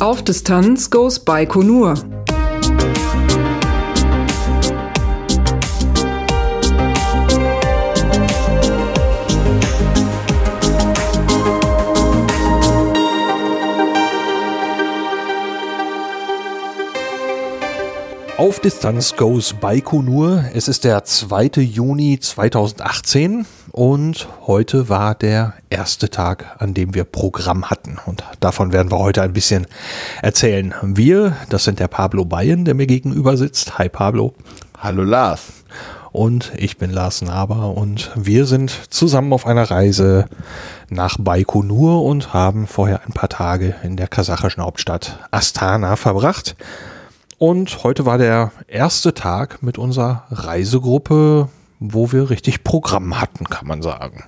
Auf Distanz goes Baikonur. Auf Distanz goes Baikonur. Es ist der 2. Juni 2018 und heute war der erste Tag, an dem wir Programm hatten. Und davon werden wir heute ein bisschen erzählen. Wir, das sind der Pablo Bayen, der mir gegenüber sitzt. Hi Pablo. Hallo Lars. Und ich bin Lars Naber und wir sind zusammen auf einer Reise nach Baikonur und haben vorher ein paar Tage in der kasachischen Hauptstadt Astana verbracht. Und heute war der erste Tag mit unserer Reisegruppe, wo wir richtig Programm hatten, kann man sagen.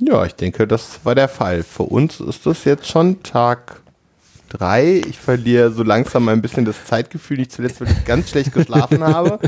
Ja, ich denke, das war der Fall. Für uns ist das jetzt schon Tag drei. Ich verliere so langsam ein bisschen das Zeitgefühl, nicht zuletzt, weil ich ganz schlecht geschlafen habe.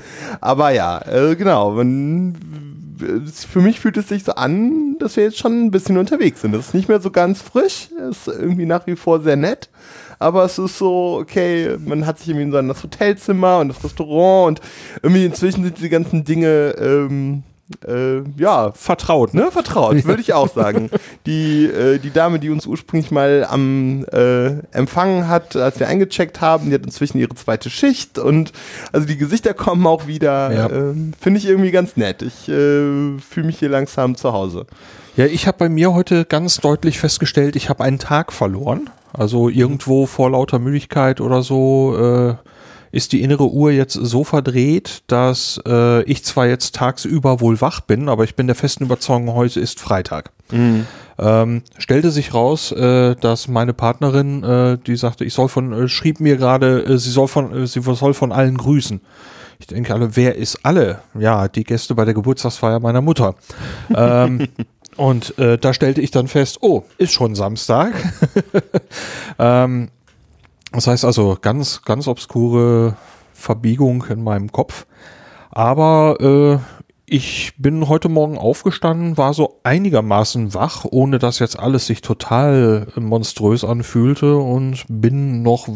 Aber ja, äh, genau. Für mich fühlt es sich so an, dass wir jetzt schon ein bisschen unterwegs sind. Das ist nicht mehr so ganz frisch, ist irgendwie nach wie vor sehr nett aber es ist so, okay, man hat sich irgendwie in so das Hotelzimmer und das Restaurant und irgendwie inzwischen sind diese ganzen Dinge, ähm, äh, ja, vertraut, ne? Vertraut, würde ich auch sagen. Die, äh, die Dame, die uns ursprünglich mal am äh, empfangen hat, als wir eingecheckt haben, die hat inzwischen ihre zweite Schicht und also die Gesichter kommen auch wieder. Ja. Ähm, Finde ich irgendwie ganz nett. Ich äh, fühle mich hier langsam zu Hause. Ja, ich habe bei mir heute ganz deutlich festgestellt, ich habe einen Tag verloren. Also irgendwo vor lauter Müdigkeit oder so äh, ist die innere Uhr jetzt so verdreht, dass äh, ich zwar jetzt tagsüber wohl wach bin, aber ich bin der festen Überzeugung, heute ist Freitag. Mhm. Ähm, stellte sich raus, äh, dass meine Partnerin, äh, die sagte, ich soll von, äh, schrieb mir gerade, äh, sie soll von, äh, sie soll von allen grüßen. Ich denke alle, wer ist alle? Ja, die Gäste bei der Geburtstagsfeier meiner Mutter. ähm, und äh, da stellte ich dann fest, oh, ist schon Samstag. ähm, das heißt also ganz, ganz obskure Verbiegung in meinem Kopf. Aber äh, ich bin heute Morgen aufgestanden, war so einigermaßen wach, ohne dass jetzt alles sich total monströs anfühlte und bin noch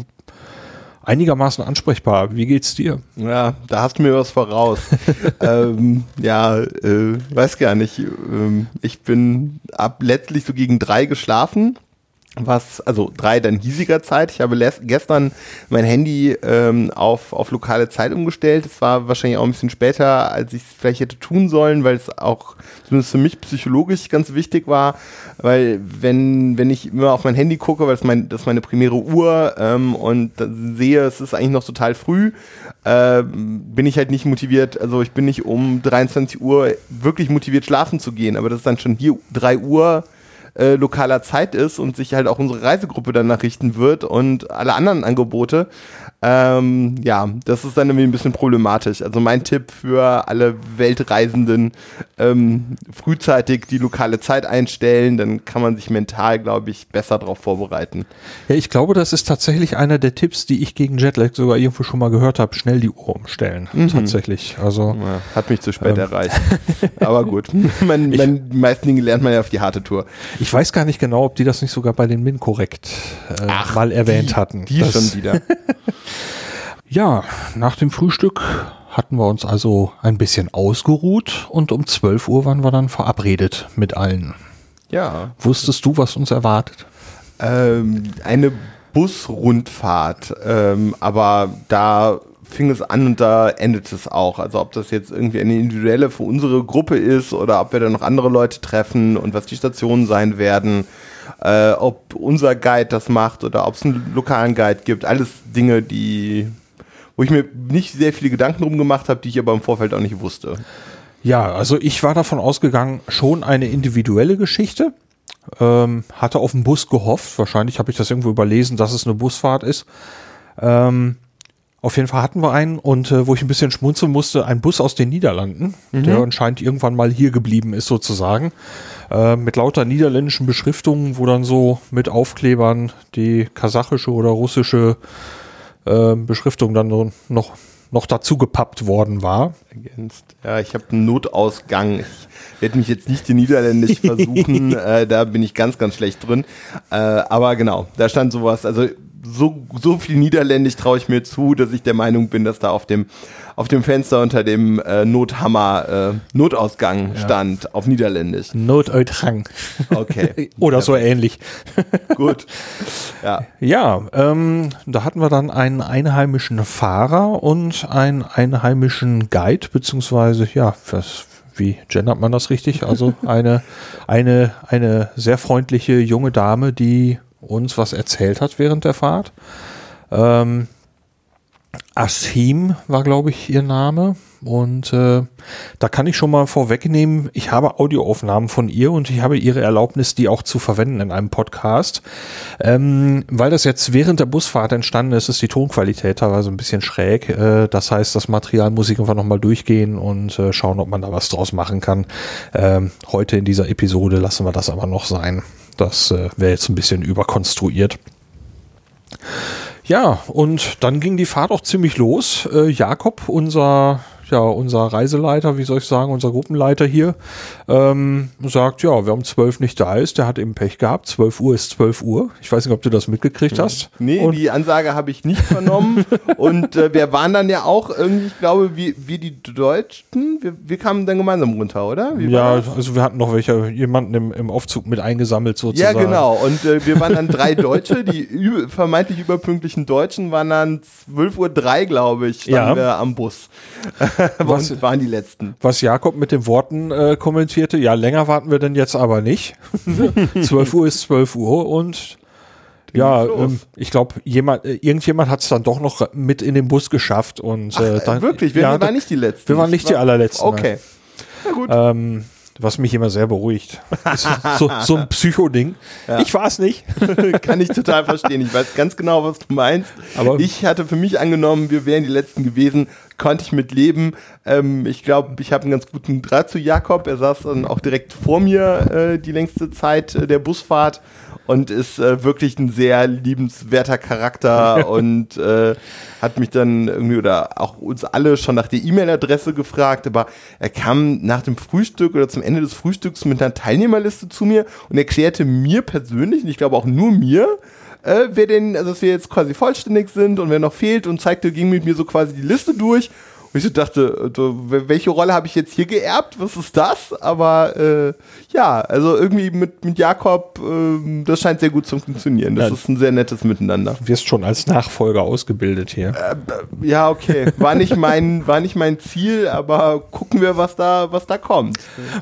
einigermaßen ansprechbar. Wie geht's dir? Ja, da hast du mir was voraus. ähm, ja, äh, weiß gar nicht. Ähm, ich bin ab letztlich so gegen drei geschlafen was, also drei dann hiesiger Zeit. Ich habe gestern mein Handy ähm, auf, auf lokale Zeit umgestellt. Es war wahrscheinlich auch ein bisschen später, als ich es vielleicht hätte tun sollen, weil es auch zumindest für mich psychologisch ganz wichtig war. Weil wenn, wenn ich immer auf mein Handy gucke, weil es mein, das ist meine primäre Uhr ähm, und sehe, es ist eigentlich noch total früh, äh, bin ich halt nicht motiviert. Also ich bin nicht um 23 Uhr wirklich motiviert schlafen zu gehen, aber das ist dann schon hier 3 Uhr äh, lokaler Zeit ist und sich halt auch unsere Reisegruppe danach richten wird und alle anderen Angebote. Ähm, ja, das ist dann irgendwie ein bisschen problematisch. Also mein Tipp für alle Weltreisenden, ähm, frühzeitig die lokale Zeit einstellen, dann kann man sich mental, glaube ich, besser darauf vorbereiten. Ja, ich glaube, das ist tatsächlich einer der Tipps, die ich gegen Jetlag sogar irgendwo schon mal gehört habe. Schnell die Uhr umstellen. Mhm. Tatsächlich. Also ja, hat mich zu spät ähm. erreicht. Aber gut, man, man, die meisten Dinge lernt man ja auf die harte Tour. Ich weiß gar nicht genau, ob die das nicht sogar bei den Min korrekt äh, Ach, mal erwähnt die, hatten. Die schon wieder. Ja, nach dem Frühstück hatten wir uns also ein bisschen ausgeruht und um 12 Uhr waren wir dann verabredet mit allen. Ja. Wusstest du, was uns erwartet? Ähm, eine Busrundfahrt, ähm, aber da fing es an und da endet es auch. Also ob das jetzt irgendwie eine individuelle für unsere Gruppe ist oder ob wir dann noch andere Leute treffen und was die Stationen sein werden, äh, ob unser Guide das macht oder ob es einen lokalen Guide gibt. Alles Dinge, die wo ich mir nicht sehr viele Gedanken drum gemacht habe, die ich aber im Vorfeld auch nicht wusste. Ja, also ich war davon ausgegangen, schon eine individuelle Geschichte. Ähm, hatte auf den Bus gehofft. Wahrscheinlich habe ich das irgendwo überlesen, dass es eine Busfahrt ist. Ähm, auf jeden Fall hatten wir einen und äh, wo ich ein bisschen schmunzeln musste, ein Bus aus den Niederlanden, mhm. der anscheinend irgendwann mal hier geblieben ist sozusagen, äh, mit lauter niederländischen Beschriftungen, wo dann so mit Aufklebern die kasachische oder russische äh, Beschriftung dann noch noch dazu gepappt worden war. Ergänzt. Ja, ich habe einen Notausgang. Ich werde mich jetzt nicht in Niederländisch versuchen, äh, da bin ich ganz, ganz schlecht drin. Äh, aber genau, da stand sowas. Also so, so viel Niederländisch traue ich mir zu, dass ich der Meinung bin, dass da auf dem, auf dem Fenster unter dem äh, Nothammer äh, Notausgang stand, auf Niederländisch. Notausgang. Okay. Oder so ähnlich. Gut. Ja. Ja, ähm, da hatten wir dann einen einheimischen Fahrer und einen einheimischen Guide, beziehungsweise, ja, was, wie gendert man das richtig? Also eine, eine, eine sehr freundliche junge Dame, die uns was erzählt hat während der Fahrt. Ähm, Ashim war, glaube ich, ihr Name. Und äh, da kann ich schon mal vorwegnehmen, ich habe Audioaufnahmen von ihr und ich habe ihre Erlaubnis, die auch zu verwenden in einem Podcast. Ähm, weil das jetzt während der Busfahrt entstanden ist, ist die Tonqualität teilweise ein bisschen schräg. Äh, das heißt, das Material muss ich einfach nochmal durchgehen und äh, schauen, ob man da was draus machen kann. Ähm, heute in dieser Episode lassen wir das aber noch sein. Das äh, wäre jetzt ein bisschen überkonstruiert. Ja, und dann ging die Fahrt auch ziemlich los. Äh, Jakob, unser, ja, unser Reiseleiter, wie soll ich sagen, unser Gruppenleiter hier, ähm, sagt, ja, wer um 12 nicht da ist, der hat eben Pech gehabt. 12 Uhr ist 12 Uhr. Ich weiß nicht, ob du das mitgekriegt hast. Nee, Und- die Ansage habe ich nicht vernommen. und äh, wir waren dann ja auch irgendwie, ich glaube, wie, wie die Deutschen, wir, wir kamen dann gemeinsam runter, oder? Wie Ja, also wir hatten noch welche, jemanden im, im Aufzug mit eingesammelt Ja, sozusagen. genau. Und äh, wir waren dann drei Deutsche, die üb vermeintlich überpünktlichen Deutschen waren dann 12.03 Uhr, glaube ich, standen Ja. wir am Bus. Was- waren die letzten. Was Jakob mit den Worten äh, kommentierte, ja, länger warten wir denn jetzt aber nicht. 12 Uhr ist 12 Uhr und ja, ähm, ich glaube, jemand, äh, irgendjemand hat es dann doch noch mit in den Bus geschafft und äh, Ach, dann, wirklich, wir ja, waren nicht die Letzten. wir waren Ich nicht die allerletzten, Okay. Na gut. ähm, was mich immer sehr beruhigt. So, so ein Psycho-Ding. Ich war es nicht. Kann ich total verstehen. Ich weiß ganz genau, was du meinst. Aber- ich hatte für mich angenommen, wir wären die Letzten gewesen, konnte ich mit leben. Ähm, ich glaube, ich habe einen ganz guten Draht zu Jakob. Er saß dann auch direkt vor mir äh, die längste Zeit äh, der Busfahrt und ist äh, wirklich ein sehr liebenswerter Charakter und äh, hat mich dann irgendwie oder auch uns alle schon nach der E-Mail-Adresse gefragt, aber er kam nach dem Frühstück oder zum Ende des Frühstücks mit einer Teilnehmerliste zu mir und erklärte mir persönlich, und ich glaube auch nur mir, äh, wer denn, also dass wir jetzt quasi vollständig sind und wer noch fehlt und zeigte, ging mit mir so quasi die Liste durch. Und ich so dachte, äh, welche Rolle habe ich jetzt hier geerbt? Was ist das? Aber äh, ja, also irgendwie mit, mit Jakob, ähm, das scheint sehr gut zu funktionieren. Das Ja. ist ein sehr nettes Miteinander. Du wirst schon als Nachfolger ausgebildet hier. Ja, okay. War nicht mein, war nicht mein Ziel, aber gucken wir, was da, was da kommt.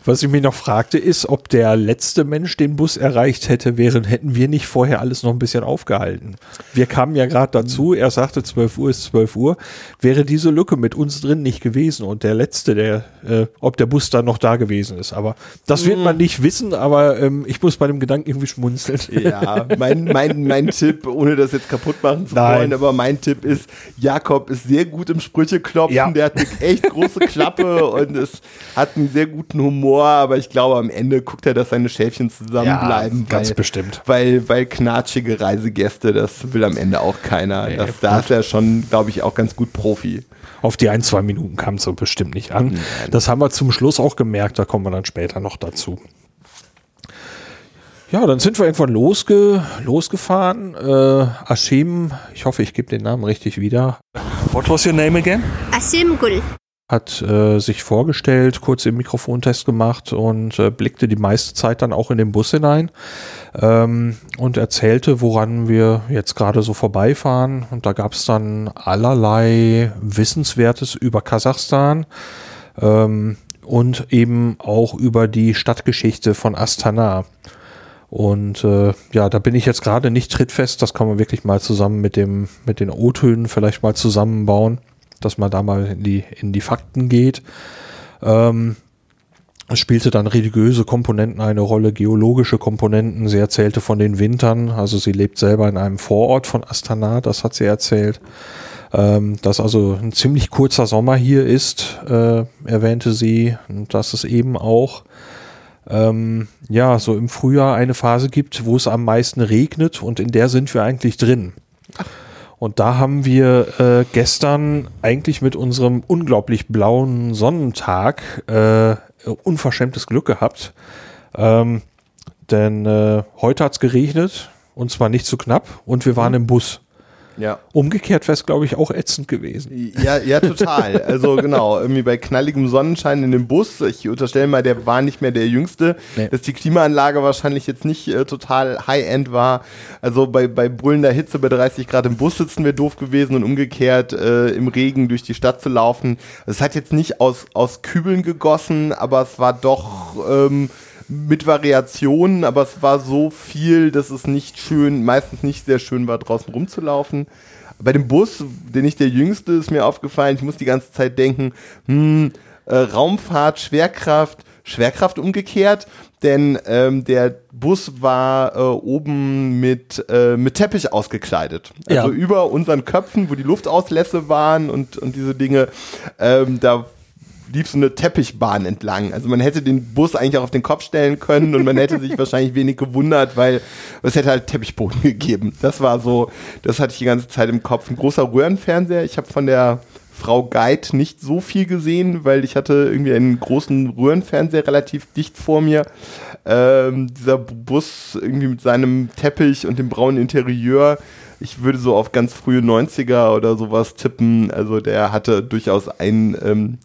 Was ich mich noch fragte, ist, ob der letzte Mensch den Bus erreicht hätte, wären, hätten wir nicht vorher alles noch ein bisschen aufgehalten. Wir kamen ja gerade dazu, er sagte 12 Uhr ist 12 Uhr, wäre diese Lücke mit uns drin nicht gewesen und der letzte, der, äh, ob der Bus dann noch da gewesen ist. Aber das wird man nicht wissen, aber ähm, ich muss bei dem Gedanken irgendwie schmunzeln. Ja, mein, mein, mein Tipp, ohne das jetzt kaputt machen zu Nein. wollen, aber mein Tipp ist, Jakob ist sehr gut im Sprücheklopfen, Ja. der hat eine echt große Klappe und es hat einen sehr guten Humor, aber ich glaube, am Ende guckt er, dass seine Schäfchen zusammenbleiben. Ja, ganz weil, bestimmt. Weil, weil knatschige Reisegäste, das will am Ende auch keiner. Nee, das, da ist er schon, glaube ich, auch ganz gut Profi. Auf die ein, zwei Minuten kam es so bestimmt nicht an. Das haben wir zum Schluss auch gemerkt, da kommen wir dann später noch dazu. Ja, dann sind wir irgendwann losge losgefahren. Äh, Ashim, ich hoffe, ich gebe den Namen richtig wieder, What was your name again? Asim Gul. hat äh, sich vorgestellt, kurz den Mikrofontest gemacht und äh, blickte die meiste Zeit dann auch in den Bus hinein ähm, und erzählte, woran wir jetzt gerade so vorbeifahren. Und da gab es dann allerlei Wissenswertes über Kasachstan ähm, und eben auch über die Stadtgeschichte von Astana. Und äh, ja, da bin ich jetzt gerade nicht trittfest. Das kann man wirklich mal zusammen mit dem mit den O-Tönen vielleicht mal zusammenbauen, dass man da mal in die in die Fakten geht. Ähm, spielte dann religiöse Komponenten eine Rolle, geologische Komponenten. Sie erzählte von den Wintern, also sie lebt selber in einem Vorort von Astana, das hat sie erzählt. Ähm, dass also ein ziemlich kurzer Sommer hier ist, äh, erwähnte sie, und dass es eben auch ähm, ja, so im Frühjahr eine Phase gibt, wo es am meisten regnet und in der sind wir eigentlich drin. Und da haben wir äh, gestern eigentlich mit unserem unglaublich blauen Sonnentag äh, unverschämtes Glück gehabt. Ähm, denn äh, heute hat's geregnet und zwar nicht zu knapp und wir waren im Bus. Ja. Umgekehrt wäre es, glaube ich, auch ätzend gewesen. Ja, ja, total. Also genau, irgendwie bei knalligem Sonnenschein in dem Bus. Ich unterstelle mal, der war nicht mehr der Jüngste, Nee. dass die Klimaanlage wahrscheinlich jetzt nicht äh, total High-End war. Also bei, bei brüllender Hitze bei 30 Grad im Bus sitzen wäre doof gewesen und umgekehrt äh, im Regen durch die Stadt zu laufen. Es hat jetzt nicht aus, aus Kübeln gegossen, aber es war doch ähm, mit Variationen, aber es war so viel, dass es nicht schön, meistens nicht sehr schön war, draußen rumzulaufen. Bei dem Bus, der nicht der jüngste, ist mir aufgefallen, ich muss die ganze Zeit denken, hm, äh, Raumfahrt, Schwerkraft, Schwerkraft umgekehrt, denn ähm, der Bus war äh, oben mit, äh, mit Teppich ausgekleidet. Ja. Also über unseren Köpfen, wo die Luftauslässe waren und, und diese Dinge, ähm, da lief so eine Teppichbahn entlang. Also man hätte den Bus eigentlich auch auf den Kopf stellen können und man hätte sich wahrscheinlich wenig gewundert, weil es hätte halt Teppichboden gegeben. Das war so, das hatte ich die ganze Zeit im Kopf. Ein großer Röhrenfernseher. Ich habe von der Frau Guide nicht so viel gesehen, weil ich hatte irgendwie einen großen Röhrenfernseher relativ dicht vor mir. Ähm, dieser Bus irgendwie mit seinem Teppich und dem braunen Interieur. Ich würde so auf ganz frühe 90er oder sowas tippen. Also der hatte durchaus ein ähm,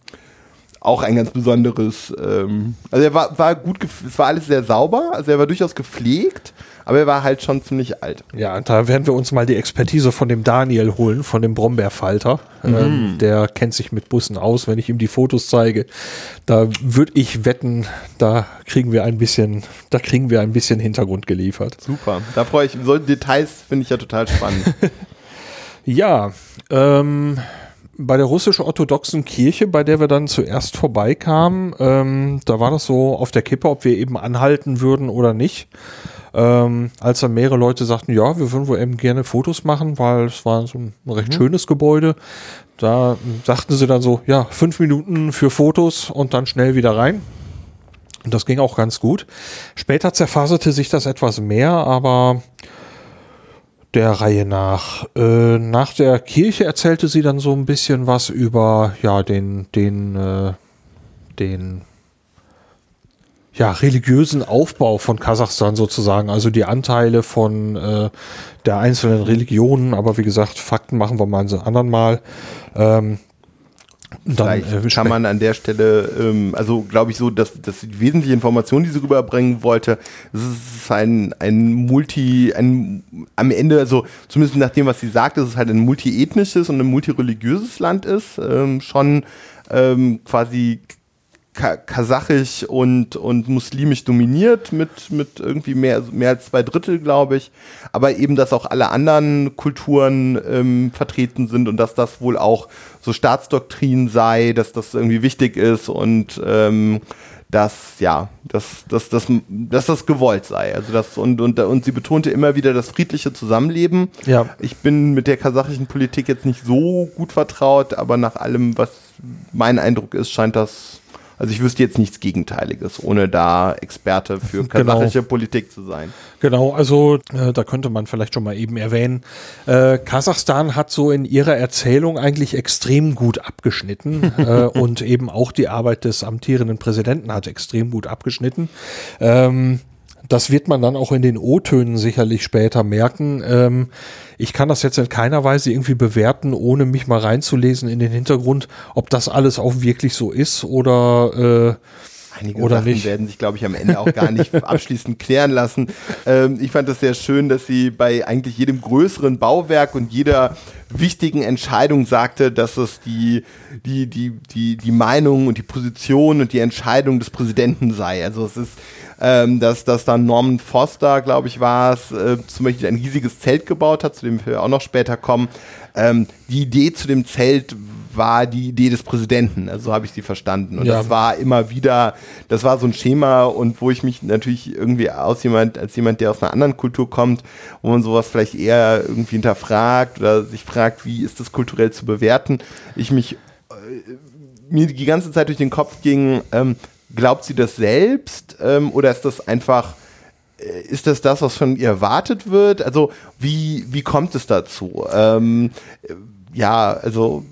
auch ein ganz besonderes, ähm, also er war, war gut, es war alles sehr sauber, also er war durchaus gepflegt, aber er war halt schon ziemlich alt. Ja, da werden wir uns mal die Expertise von dem Daniel holen, von dem Brombeerfalter. Mhm. Ähm, der kennt sich mit Bussen aus. Wenn ich ihm die Fotos zeige, da würde ich wetten, da kriegen wir ein bisschen, da kriegen wir ein bisschen Hintergrund geliefert. Super, da freue ich mich. Solche Details finde ich ja total spannend. Ja, ähm, bei der russisch-orthodoxen Kirche, bei der wir dann zuerst vorbeikamen, ähm, da war das so auf der Kippe, ob wir eben anhalten würden oder nicht. Ähm, als dann mehrere Leute sagten, ja, wir würden wohl eben gerne Fotos machen, weil es war so ein recht schönes Gebäude. Da sagten sie dann so, ja, fünf Minuten für Fotos und dann schnell wieder rein. Und das ging auch ganz gut. Später zerfaserte sich das etwas mehr, aber der Reihe nach. Äh, nach der Kirche erzählte sie dann so ein bisschen was über ja den den äh, den ja religiösen Aufbau von Kasachstan sozusagen, also die Anteile von äh, der einzelnen Religionen. Aber wie gesagt, Fakten machen wir mal ein anderen Mal. Ähm, dann äh, kann man an der Stelle, ähm, also glaube ich so, dass, dass die wesentliche Information, die sie rüberbringen wollte, es ist ein, ein Multi, ein, am Ende, also zumindest nach dem, was sie sagt, dass es halt ein multiethnisches und ein multireligiöses Land ist, ähm, schon ähm, quasi kasachisch und, und muslimisch dominiert mit, mit irgendwie mehr, mehr als zwei Drittel, glaube ich. Aber eben, dass auch alle anderen Kulturen ähm, vertreten sind und dass das wohl auch so Staatsdoktrin sei, dass das irgendwie wichtig ist und ähm, dass, ja, dass, dass, dass, dass das gewollt sei. Also das, und, und, und sie betonte immer wieder das friedliche Zusammenleben. Ja. Ich bin mit der kasachischen Politik jetzt nicht so gut vertraut, aber nach allem, was mein Eindruck ist, scheint das also ich wüsste jetzt nichts Gegenteiliges, ohne da Experte für Genau. kasachische Politik zu sein. Genau, also äh, da könnte man vielleicht schon mal eben erwähnen. Äh, Kasachstan hat so in ihrer Erzählung eigentlich extrem gut abgeschnitten äh, und eben auch die Arbeit des amtierenden Präsidenten hat extrem gut abgeschnitten. Ähm, das wird man dann auch in den O-Tönen sicherlich später merken. Ähm, ich kann das jetzt in keiner Weise irgendwie bewerten, ohne mich mal reinzulesen in den Hintergrund, ob das alles auch wirklich so ist oder äh, Einige Oder Sachen nicht. werden sich, glaube ich, am Ende auch gar nicht abschließend klären lassen. Ähm, ich fand das sehr schön, dass sie bei eigentlich jedem größeren Bauwerk und jeder wichtigen Entscheidung sagte, dass es die, die, die, die, die Meinung und die Position und die Entscheidung des Präsidenten sei. Also es ist, ähm, dass, dass dann Norman Foster, glaube ich, war es, äh, zum Beispiel ein riesiges Zelt gebaut hat, zu dem wir auch noch später kommen. Ähm, die Idee zu dem Zelt war die Idee des Präsidenten, also so habe ich sie verstanden. Und Ja. das war immer wieder, das war so ein Schema und wo ich mich natürlich irgendwie aus jemand, als jemand, der aus einer anderen Kultur kommt, wo man sowas vielleicht eher irgendwie hinterfragt oder sich fragt, wie ist das kulturell zu bewerten, ich mich äh, mir die ganze Zeit durch den Kopf ging, ähm, glaubt sie das selbst ähm, oder ist das einfach ist das das, was von ihr erwartet wird? Also wie, wie kommt es dazu? Ähm, ja, also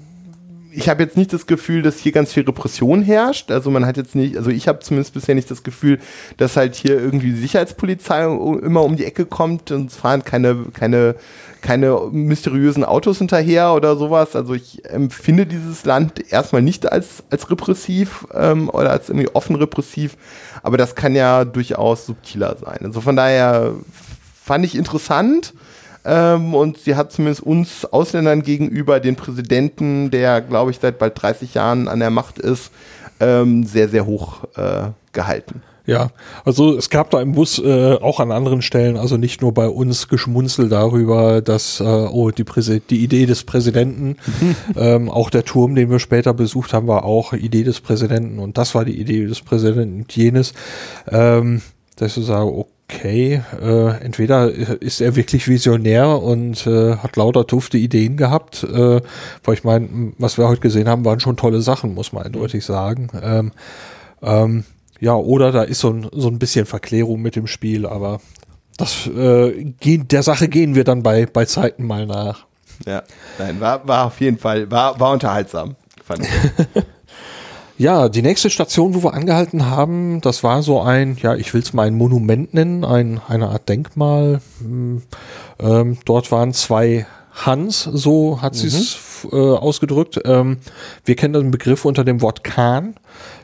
ich habe jetzt nicht das Gefühl, dass hier ganz viel Repression herrscht. Also man hat jetzt nicht, also ich habe zumindest bisher nicht das Gefühl, dass halt hier irgendwie die Sicherheitspolizei immer um die Ecke kommt und es fahren keine, keine, keine mysteriösen Autos hinterher oder sowas. Also ich empfinde dieses Land erstmal nicht als, als repressiv ähm, oder als irgendwie offen repressiv, aber das kann ja durchaus subtiler sein. Also von daher fand ich interessant. Ähm, und sie hat zumindest uns Ausländern gegenüber den Präsidenten, der, glaube ich, seit bald 30 Jahren an der Macht ist, ähm, sehr, sehr hoch äh, gehalten. Ja, also es gab da im Bus äh, auch an anderen Stellen, also nicht nur bei uns, Geschmunzel darüber, dass äh, oh, die, die Idee des Präsidenten, ähm, auch der Turm, den wir später besucht haben, war auch Idee des Präsidenten und das war die Idee des Präsidenten und jenes. Ähm, dass ich sage, okay, äh, entweder ist er wirklich visionär und äh, hat lauter dufte Ideen gehabt, äh, weil ich meine, was wir heute gesehen haben, waren schon tolle Sachen, muss man eindeutig sagen. Ähm, ähm, ja, oder da ist so ein, so ein bisschen Verklärung mit dem Spiel, aber das äh, gehen, der Sache gehen wir dann bei, bei Zeiten mal nach. Ja, nein, war, war auf jeden Fall, war, war unterhaltsam, fand ich. Ja, die nächste Station, wo wir angehalten haben, das war so ein, ja, ich will es mal ein Monument nennen, ein, eine Art Denkmal. Hm, ähm, dort waren zwei Hans, so hat sie es mhm. äh, ausgedrückt. Ähm, wir kennen den Begriff unter dem Wort Kahn.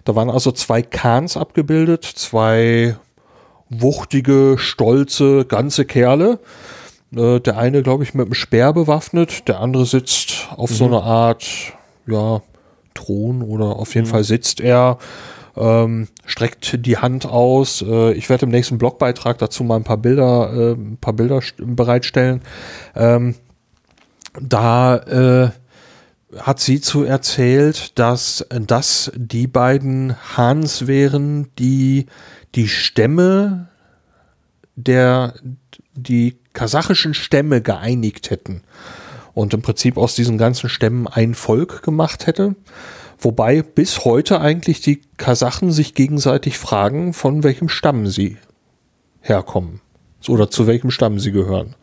Da waren also zwei Kahns abgebildet, zwei wuchtige, stolze, ganze Kerle. Äh, der eine, glaube ich, mit einem Speer bewaffnet, der andere sitzt auf mhm. so eine Art, ja, Thron oder auf jeden mhm. Fall sitzt er, ähm, streckt die Hand aus. Äh, ich werde im nächsten Blogbeitrag dazu mal ein paar Bilder, äh, ein paar Bilder bereitstellen. Ähm, da äh, hat sie zu erzählt, dass das die beiden Hans wären, die die Stämme der die kasachischen Stämme geeinigt hätten und im Prinzip aus diesen ganzen Stämmen ein Volk gemacht hätte. Wobei bis heute eigentlich die Kasachen sich gegenseitig fragen, von welchem Stamm sie herkommen oder zu welchem Stamm sie gehören.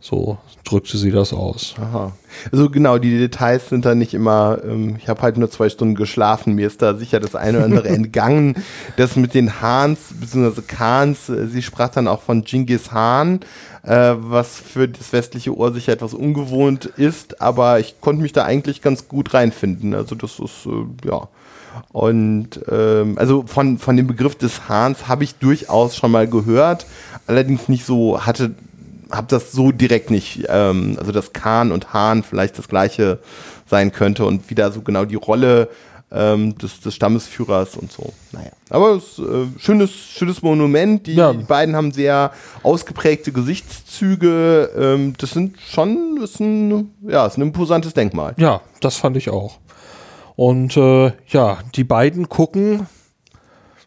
So drückte sie das aus. Aha. Also genau, die Details sind da nicht immer, ähm, ich habe halt nur zwei Stunden geschlafen, mir ist da sicher das eine oder andere entgangen. Das mit den Hans, beziehungsweise Khans, äh, sie sprach dann auch von Genghis Khan, äh, was für das westliche Ohr sicher etwas ungewohnt ist, aber ich konnte mich da eigentlich ganz gut reinfinden. Also das ist, äh, ja. Und ähm, also von, von dem Begriff des Hahns habe ich durchaus schon mal gehört, allerdings nicht so, hatte habe das so direkt nicht, ähm, also dass Kahn und Hahn vielleicht das gleiche sein könnte und wieder so genau die Rolle ähm, des, des Stammesführers und so. Naja, aber es ist äh, schönes, schönes Monument. Die, ja. die, beiden haben sehr ausgeprägte Gesichtszüge. Ähm, das sind schon, ist ein, ja, ist ein imposantes Denkmal. Ja, das fand ich auch. Und äh, ja, die beiden gucken,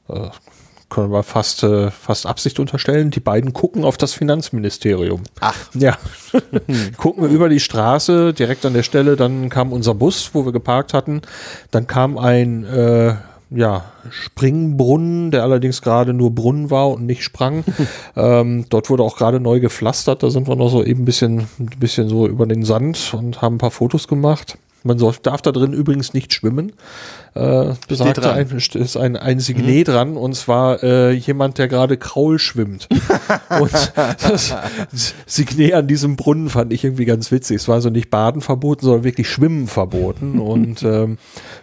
äh, können wir fast, äh, fast Absicht unterstellen. Die beiden gucken auf das Finanzministerium. Ach. Ja. gucken wir über die Straße, direkt an der Stelle, dann kam unser Bus, wo wir geparkt hatten. Dann kam ein, äh, ja, Springbrunnen, der allerdings gerade nur Brunnen war und nicht sprang. ähm, dort wurde auch gerade neu gepflastert. Da sind wir noch so eben ein bisschen, ein bisschen so über den Sand und haben ein paar Fotos gemacht. Man darf da drin übrigens nicht schwimmen äh, besagte ein, ist ein, ein Signet mhm. dran und zwar äh, jemand, der gerade Kraul schwimmt. und das Signet an diesem Brunnen fand ich irgendwie ganz witzig. Es war so nicht Baden verboten, sondern wirklich Schwimmen verboten. und ähm,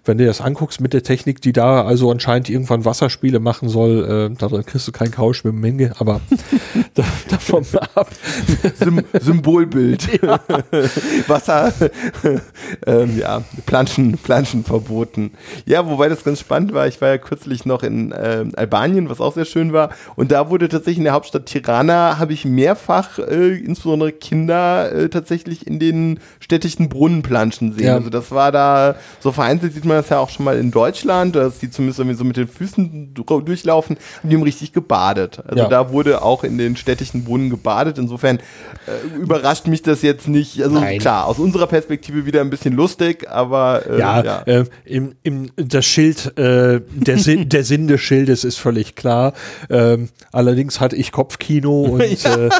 wenn du das anguckst mit der Technik, die da also anscheinend irgendwann Wasserspiele machen soll, äh, da kriegst du kein Kraulschwimmen hinge, aber da, davon ab. Sym Symbolbild. Ja. Wasser, ähm, ja, Planschen, Planschen verboten. Ja, wobei das ganz spannend war. Ich war ja kürzlich noch in äh, Albanien, was auch sehr schön war. Und da wurde tatsächlich in der Hauptstadt Tirana, habe ich mehrfach, äh, insbesondere Kinder, äh, tatsächlich in den städtischen Brunnen planschen sehen. Ja. Also das war da, so vereinzelt sieht man das ja auch schon mal in Deutschland, dass die zumindest irgendwie so mit den Füßen durchlaufen, und die haben richtig gebadet. Also ja. da wurde auch in den städtischen Brunnen gebadet. Insofern äh, überrascht mich das jetzt nicht. Also Nein. klar, aus unserer Perspektive wieder ein bisschen lustig lustig, aber äh, ja, ja. Äh, im, im, das Schild, äh, der, Sinn, der Sinn des Schildes ist völlig klar. Ähm, allerdings hatte ich Kopfkino und ja. äh,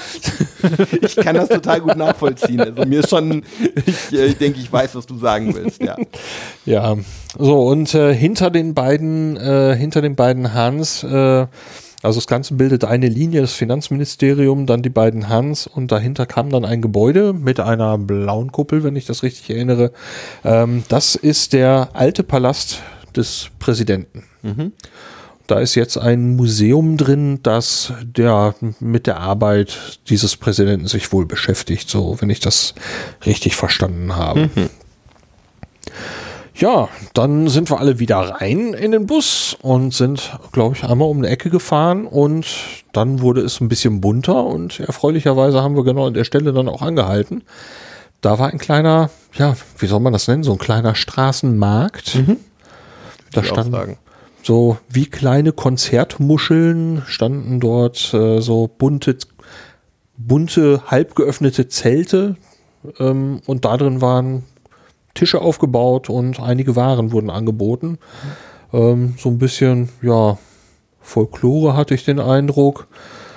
ich kann das total gut nachvollziehen. Also mir ist schon, ich, äh, ich denke, ich weiß, was du sagen willst. Ja, ja. So und äh, hinter den beiden, äh, hinter den beiden Hans also das Ganze bildet eine Linie, das Finanzministerium, dann die beiden Hans und dahinter kam dann ein Gebäude mit einer blauen Kuppel, wenn ich das richtig erinnere. Ähm, das ist der alte Palast des Präsidenten. Mhm. Da ist jetzt ein Museum drin, das der mit der Arbeit dieses Präsidenten sich wohl beschäftigt, so wenn ich das richtig verstanden habe. Mhm. Ja, dann sind wir alle wieder rein in den Bus und sind, glaube ich, einmal um eine Ecke gefahren und dann wurde es ein bisschen bunter und erfreulicherweise haben wir genau an der Stelle dann auch angehalten. Da war ein kleiner, ja, wie soll man das nennen, so ein kleiner Straßenmarkt. Mhm. Da standen so wie kleine Konzertmuscheln standen dort äh, so bunte, bunte, halb geöffnete Zelte ähm, und da drin waren Tische aufgebaut und einige Waren wurden angeboten. Ähm, so ein bisschen, ja, Folklore hatte ich den Eindruck.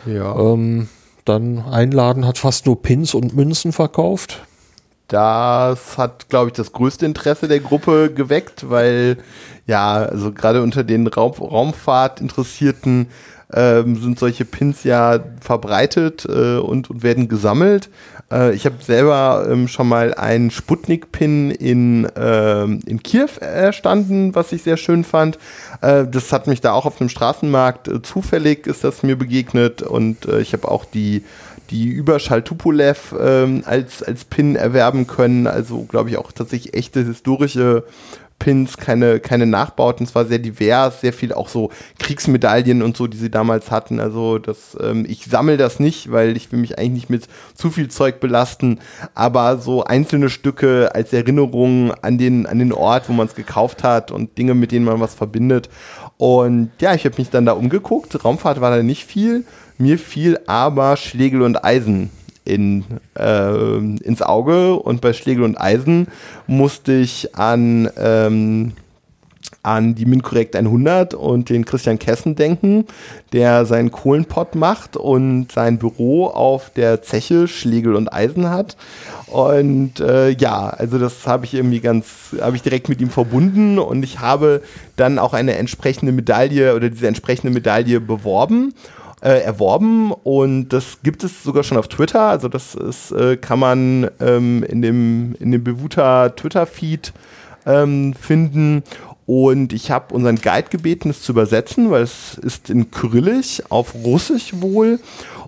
Ja. Ähm, dann Einladen hat fast nur Pins und Münzen verkauft. Das hat, glaube ich, das größte Interesse der Gruppe geweckt, weil ja, also gerade unter den Raum Raumfahrt-Interessierten ähm, sind solche Pins ja verbreitet äh, und, und werden gesammelt. Äh, ich habe selber ähm, schon mal einen Sputnik-Pin in, ähm, in Kiew erstanden, was ich sehr schön fand. Äh, das hat mich da auch auf einem Straßenmarkt äh, zufällig ist das mir begegnet und äh, ich habe auch die die Überschall Tupolev ähm, als, als Pin erwerben können. Also, glaube ich, auch tatsächlich echte historische Pins, keine, keine Nachbauten. Es war sehr divers, sehr viel auch so Kriegsmedaillen und so, die sie damals hatten. Also das, ähm, ich sammle das nicht, weil ich will mich eigentlich nicht mit zu viel Zeug belasten. Aber so einzelne Stücke als Erinnerung an den, an den Ort, wo man es gekauft hat und Dinge, mit denen man was verbindet. Und ja, ich habe mich dann da umgeguckt. Raumfahrt war da nicht viel. Mir fiel aber Schlegel und Eisen in, äh, ins Auge und bei Schlegel und Eisen musste ich an, ähm, an die MinCorrect 100 und den Christian Kessen denken, der seinen Kohlenpott macht und sein Büro auf der Zeche Schlegel und Eisen hat. Und äh, ja, also das habe ich irgendwie ganz, habe ich direkt mit ihm verbunden und ich habe dann auch eine entsprechende Medaille oder diese entsprechende Medaille beworben äh, erworben und das gibt es sogar schon auf Twitter. Also das ist, äh, kann man ähm, in dem, in dem Bewuta Twitter-Feed ähm, finden. Und ich habe unseren Guide gebeten, es zu übersetzen, weil es ist in Kyrillisch, auf Russisch wohl.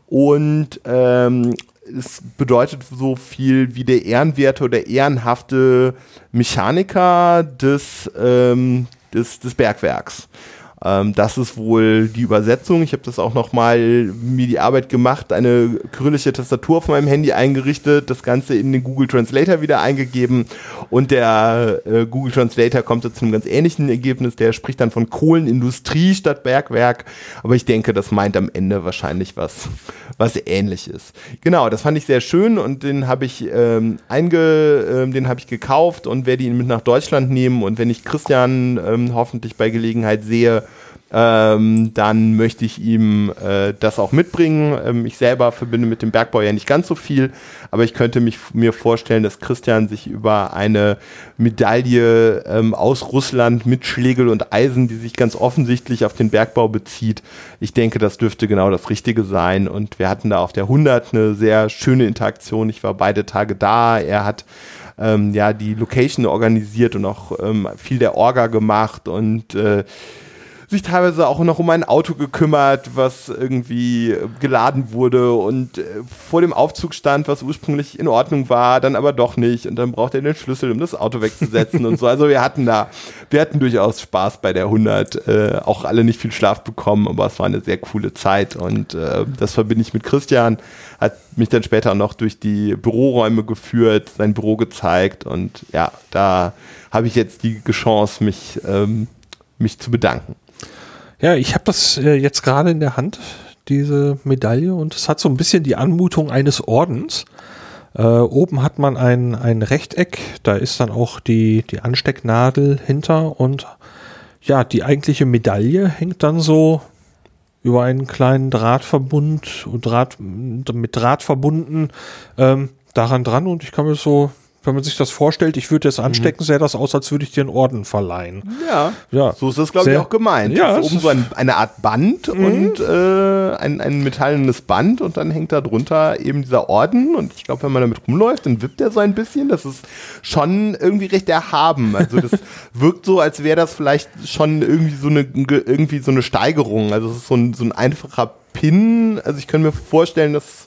Und ähm, es bedeutet so viel wie der ehrenwerte oder ehrenhafte Mechaniker des, ähm, des, des Bergwerks. Ähm, das ist wohl die Übersetzung. Ich habe das auch nochmal mir die Arbeit gemacht, eine kyrillische Tastatur auf meinem Handy eingerichtet, das Ganze in den Google Translator wieder eingegeben und der äh, Google Translator kommt zu einem ganz ähnlichen Ergebnis. Der spricht dann von Kohlenindustrie statt Bergwerk, aber ich denke, das meint am Ende wahrscheinlich was, was ähnliches. Genau, das fand ich sehr schön und den habe ich ähm, einge, äh, den habe ich gekauft und werde ihn mit nach Deutschland nehmen und wenn ich Christian ähm, hoffentlich bei Gelegenheit sehe, ähm, dann möchte ich ihm äh, das auch mitbringen. Ähm, ich selber verbinde mit dem Bergbau ja nicht ganz so viel, aber ich könnte mich mir vorstellen, dass Christian sich über eine Medaille ähm, aus Russland mit Schlegel und Eisen, die sich ganz offensichtlich auf den Bergbau bezieht, ich denke, das dürfte genau das Richtige sein. Und wir hatten da auf der 100 eine sehr schöne Interaktion. Ich war beide Tage da. Er hat ähm, ja die Location organisiert und auch ähm, viel der Orga gemacht und äh, sich teilweise auch noch um ein Auto gekümmert, was irgendwie geladen wurde und äh, vor dem Aufzug stand, was ursprünglich in Ordnung war, dann aber doch nicht. Und dann braucht er den Schlüssel, um das Auto wegzusetzen und so. Also wir hatten da, wir hatten durchaus Spaß bei der 100. Äh, auch alle nicht viel Schlaf bekommen, aber es war eine sehr coole Zeit und äh, das verbinde ich mit Christian. Hat mich dann später noch durch die Büroräume geführt, sein Büro gezeigt und ja, da habe ich jetzt die Chance, mich, ähm, mich zu bedanken. Ja, ich habe das äh, jetzt gerade in der Hand, diese Medaille, und es hat so ein bisschen die Anmutung eines Ordens. Äh, oben hat man ein, ein Rechteck, da ist dann auch die, die Anstecknadel hinter und ja, die eigentliche Medaille hängt dann so über einen kleinen Drahtverbund und Draht, mit Draht verbunden ähm, daran dran und ich kann mir so wenn man sich das vorstellt, ich würde es anstecken, sähe das aus, als würde ich dir einen Orden verleihen. Ja, Ja. so ist das, glaube ich, auch gemeint. Ja, Ja, es oben ist- so ein, eine Art Band Mhm. und äh, ein, ein metallenes Band und dann hängt da drunter eben dieser Orden und ich glaube, wenn man damit rumläuft, dann wippt er so ein bisschen. Das ist schon irgendwie recht erhaben. Also das wirkt so, als wäre das vielleicht schon irgendwie so eine irgendwie so eine Steigerung. Also es ist so ein, so ein einfacher Pin. Also ich könnte mir vorstellen, dass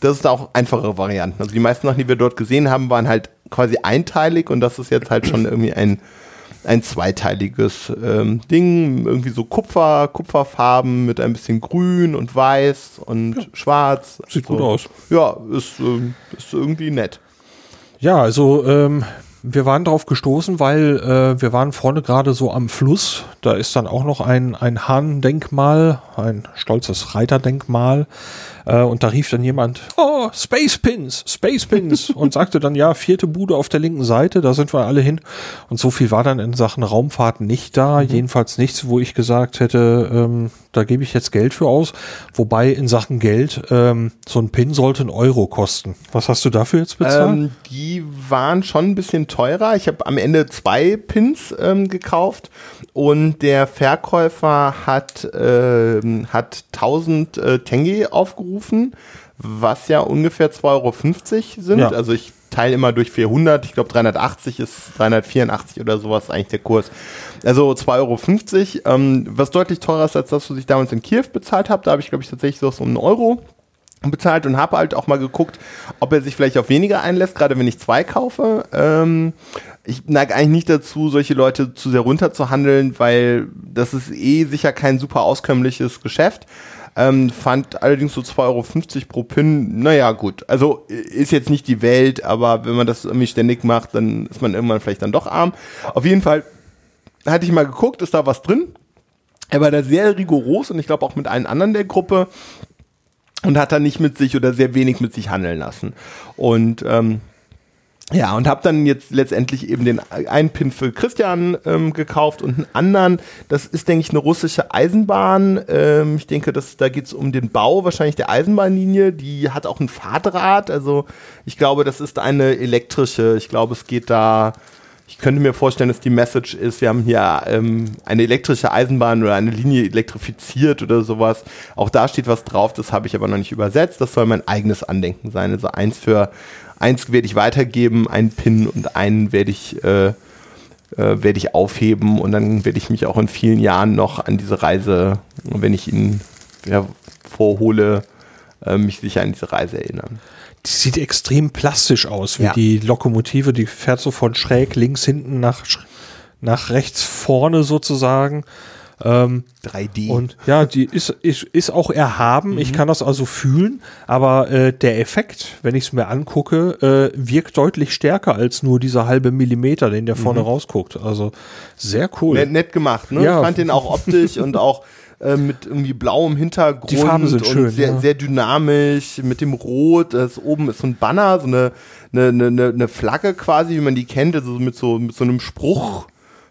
dass es da auch einfachere Varianten. Also die meisten Sachen, die wir dort gesehen haben, waren halt quasi einteilig und das ist jetzt halt schon irgendwie ein, ein zweiteiliges ähm, Ding. Irgendwie so Kupfer, Kupferfarben mit ein bisschen Grün und Weiß und Schwarz. Sieht so. gut aus. Ja, ist, ähm, ist irgendwie nett. Ja, also ähm, wir waren darauf gestoßen, weil äh, wir waren vorne gerade so am Fluss. Da ist dann auch noch ein, ein Hahndenkmal, ein stolzes Reiterdenkmal. Äh, und da rief dann jemand, oh, Space Pins, Space Pins. und sagte dann, ja, vierte Bude auf der linken Seite, da sind wir alle hin. Und so viel war dann in Sachen Raumfahrt nicht da. Jedenfalls nichts, wo ich gesagt hätte, ähm, da gebe ich jetzt Geld für aus. Wobei in Sachen Geld, ähm, so ein Pin sollte ein Euro kosten. Was hast du dafür jetzt bezahlt? Ähm, die waren schon ein bisschen teurer. Ich habe am Ende zwei Pins ähm, gekauft und der Verkäufer hat, ähm, hat 1000 äh, Tenge aufgerufen, was ja ungefähr 2,50 Euro sind. Ja. Also ich teile immer durch 400. Ich glaube 380 ist 384 oder sowas eigentlich der Kurs. Also 2,50 Euro, ähm, was deutlich teurer ist als das, was ich damals in Kiew bezahlt habe. Da habe ich glaube ich tatsächlich so um einen Euro bezahlt und habe halt auch mal geguckt, ob er sich vielleicht auf weniger einlässt, gerade wenn ich zwei kaufe. Ähm, ich neige eigentlich nicht dazu, solche Leute zu sehr runterzuhandeln, weil das ist eh sicher kein super auskömmliches Geschäft. Ähm, fand allerdings so 2,50 Euro pro Pin, naja, gut. Also ist jetzt nicht die Welt, aber wenn man das irgendwie ständig macht, dann ist man irgendwann vielleicht dann doch arm. Auf jeden Fall hatte ich mal geguckt, ist da was drin. Er war da sehr rigoros und ich glaube auch mit allen anderen der Gruppe und hat dann nicht mit sich oder sehr wenig mit sich handeln lassen. Und ähm, ja, und habe dann jetzt letztendlich eben den einen Pin für Christian ähm, gekauft und einen anderen. Das ist, denke ich, eine russische Eisenbahn. Ähm, ich denke, dass, da geht es um den Bau wahrscheinlich der Eisenbahnlinie. Die hat auch ein Fahrdraht. Also ich glaube, das ist eine elektrische. Ich glaube, es geht da. Ich könnte mir vorstellen, dass die Message ist, wir haben hier ähm, eine elektrische Eisenbahn oder eine Linie elektrifiziert oder sowas. Auch da steht was drauf, das habe ich aber noch nicht übersetzt. Das soll mein eigenes Andenken sein. Also eins für eins werde ich weitergeben, einen Pin und einen werde ich, äh, äh, werde ich aufheben und dann werde ich mich auch in vielen Jahren noch an diese Reise, wenn ich ihn ja, vorhole, äh, mich sicher an diese Reise erinnern. Die sieht extrem plastisch aus, wie Ja. die Lokomotive. Die fährt so von schräg links hinten nach, nach rechts vorne sozusagen. Ähm, 3D. und ja, die ist, ist, ist auch erhaben. Ich kann das also fühlen. Aber äh, der Effekt, wenn ich es mir angucke, äh, wirkt deutlich stärker als nur dieser halbe Millimeter, den der vorne rausguckt. Also sehr cool. Nett, nett gemacht, ne? Ja. Ich fand den auch optisch und auch äh, mit irgendwie blauem Hintergrund Die Farben sind und schön, sehr, ja. sehr dynamisch mit dem Rot. Das oben ist so ein Banner, so eine, eine, eine, eine Flagge quasi, wie man die kennt, also mit so, mit so einem Spruch.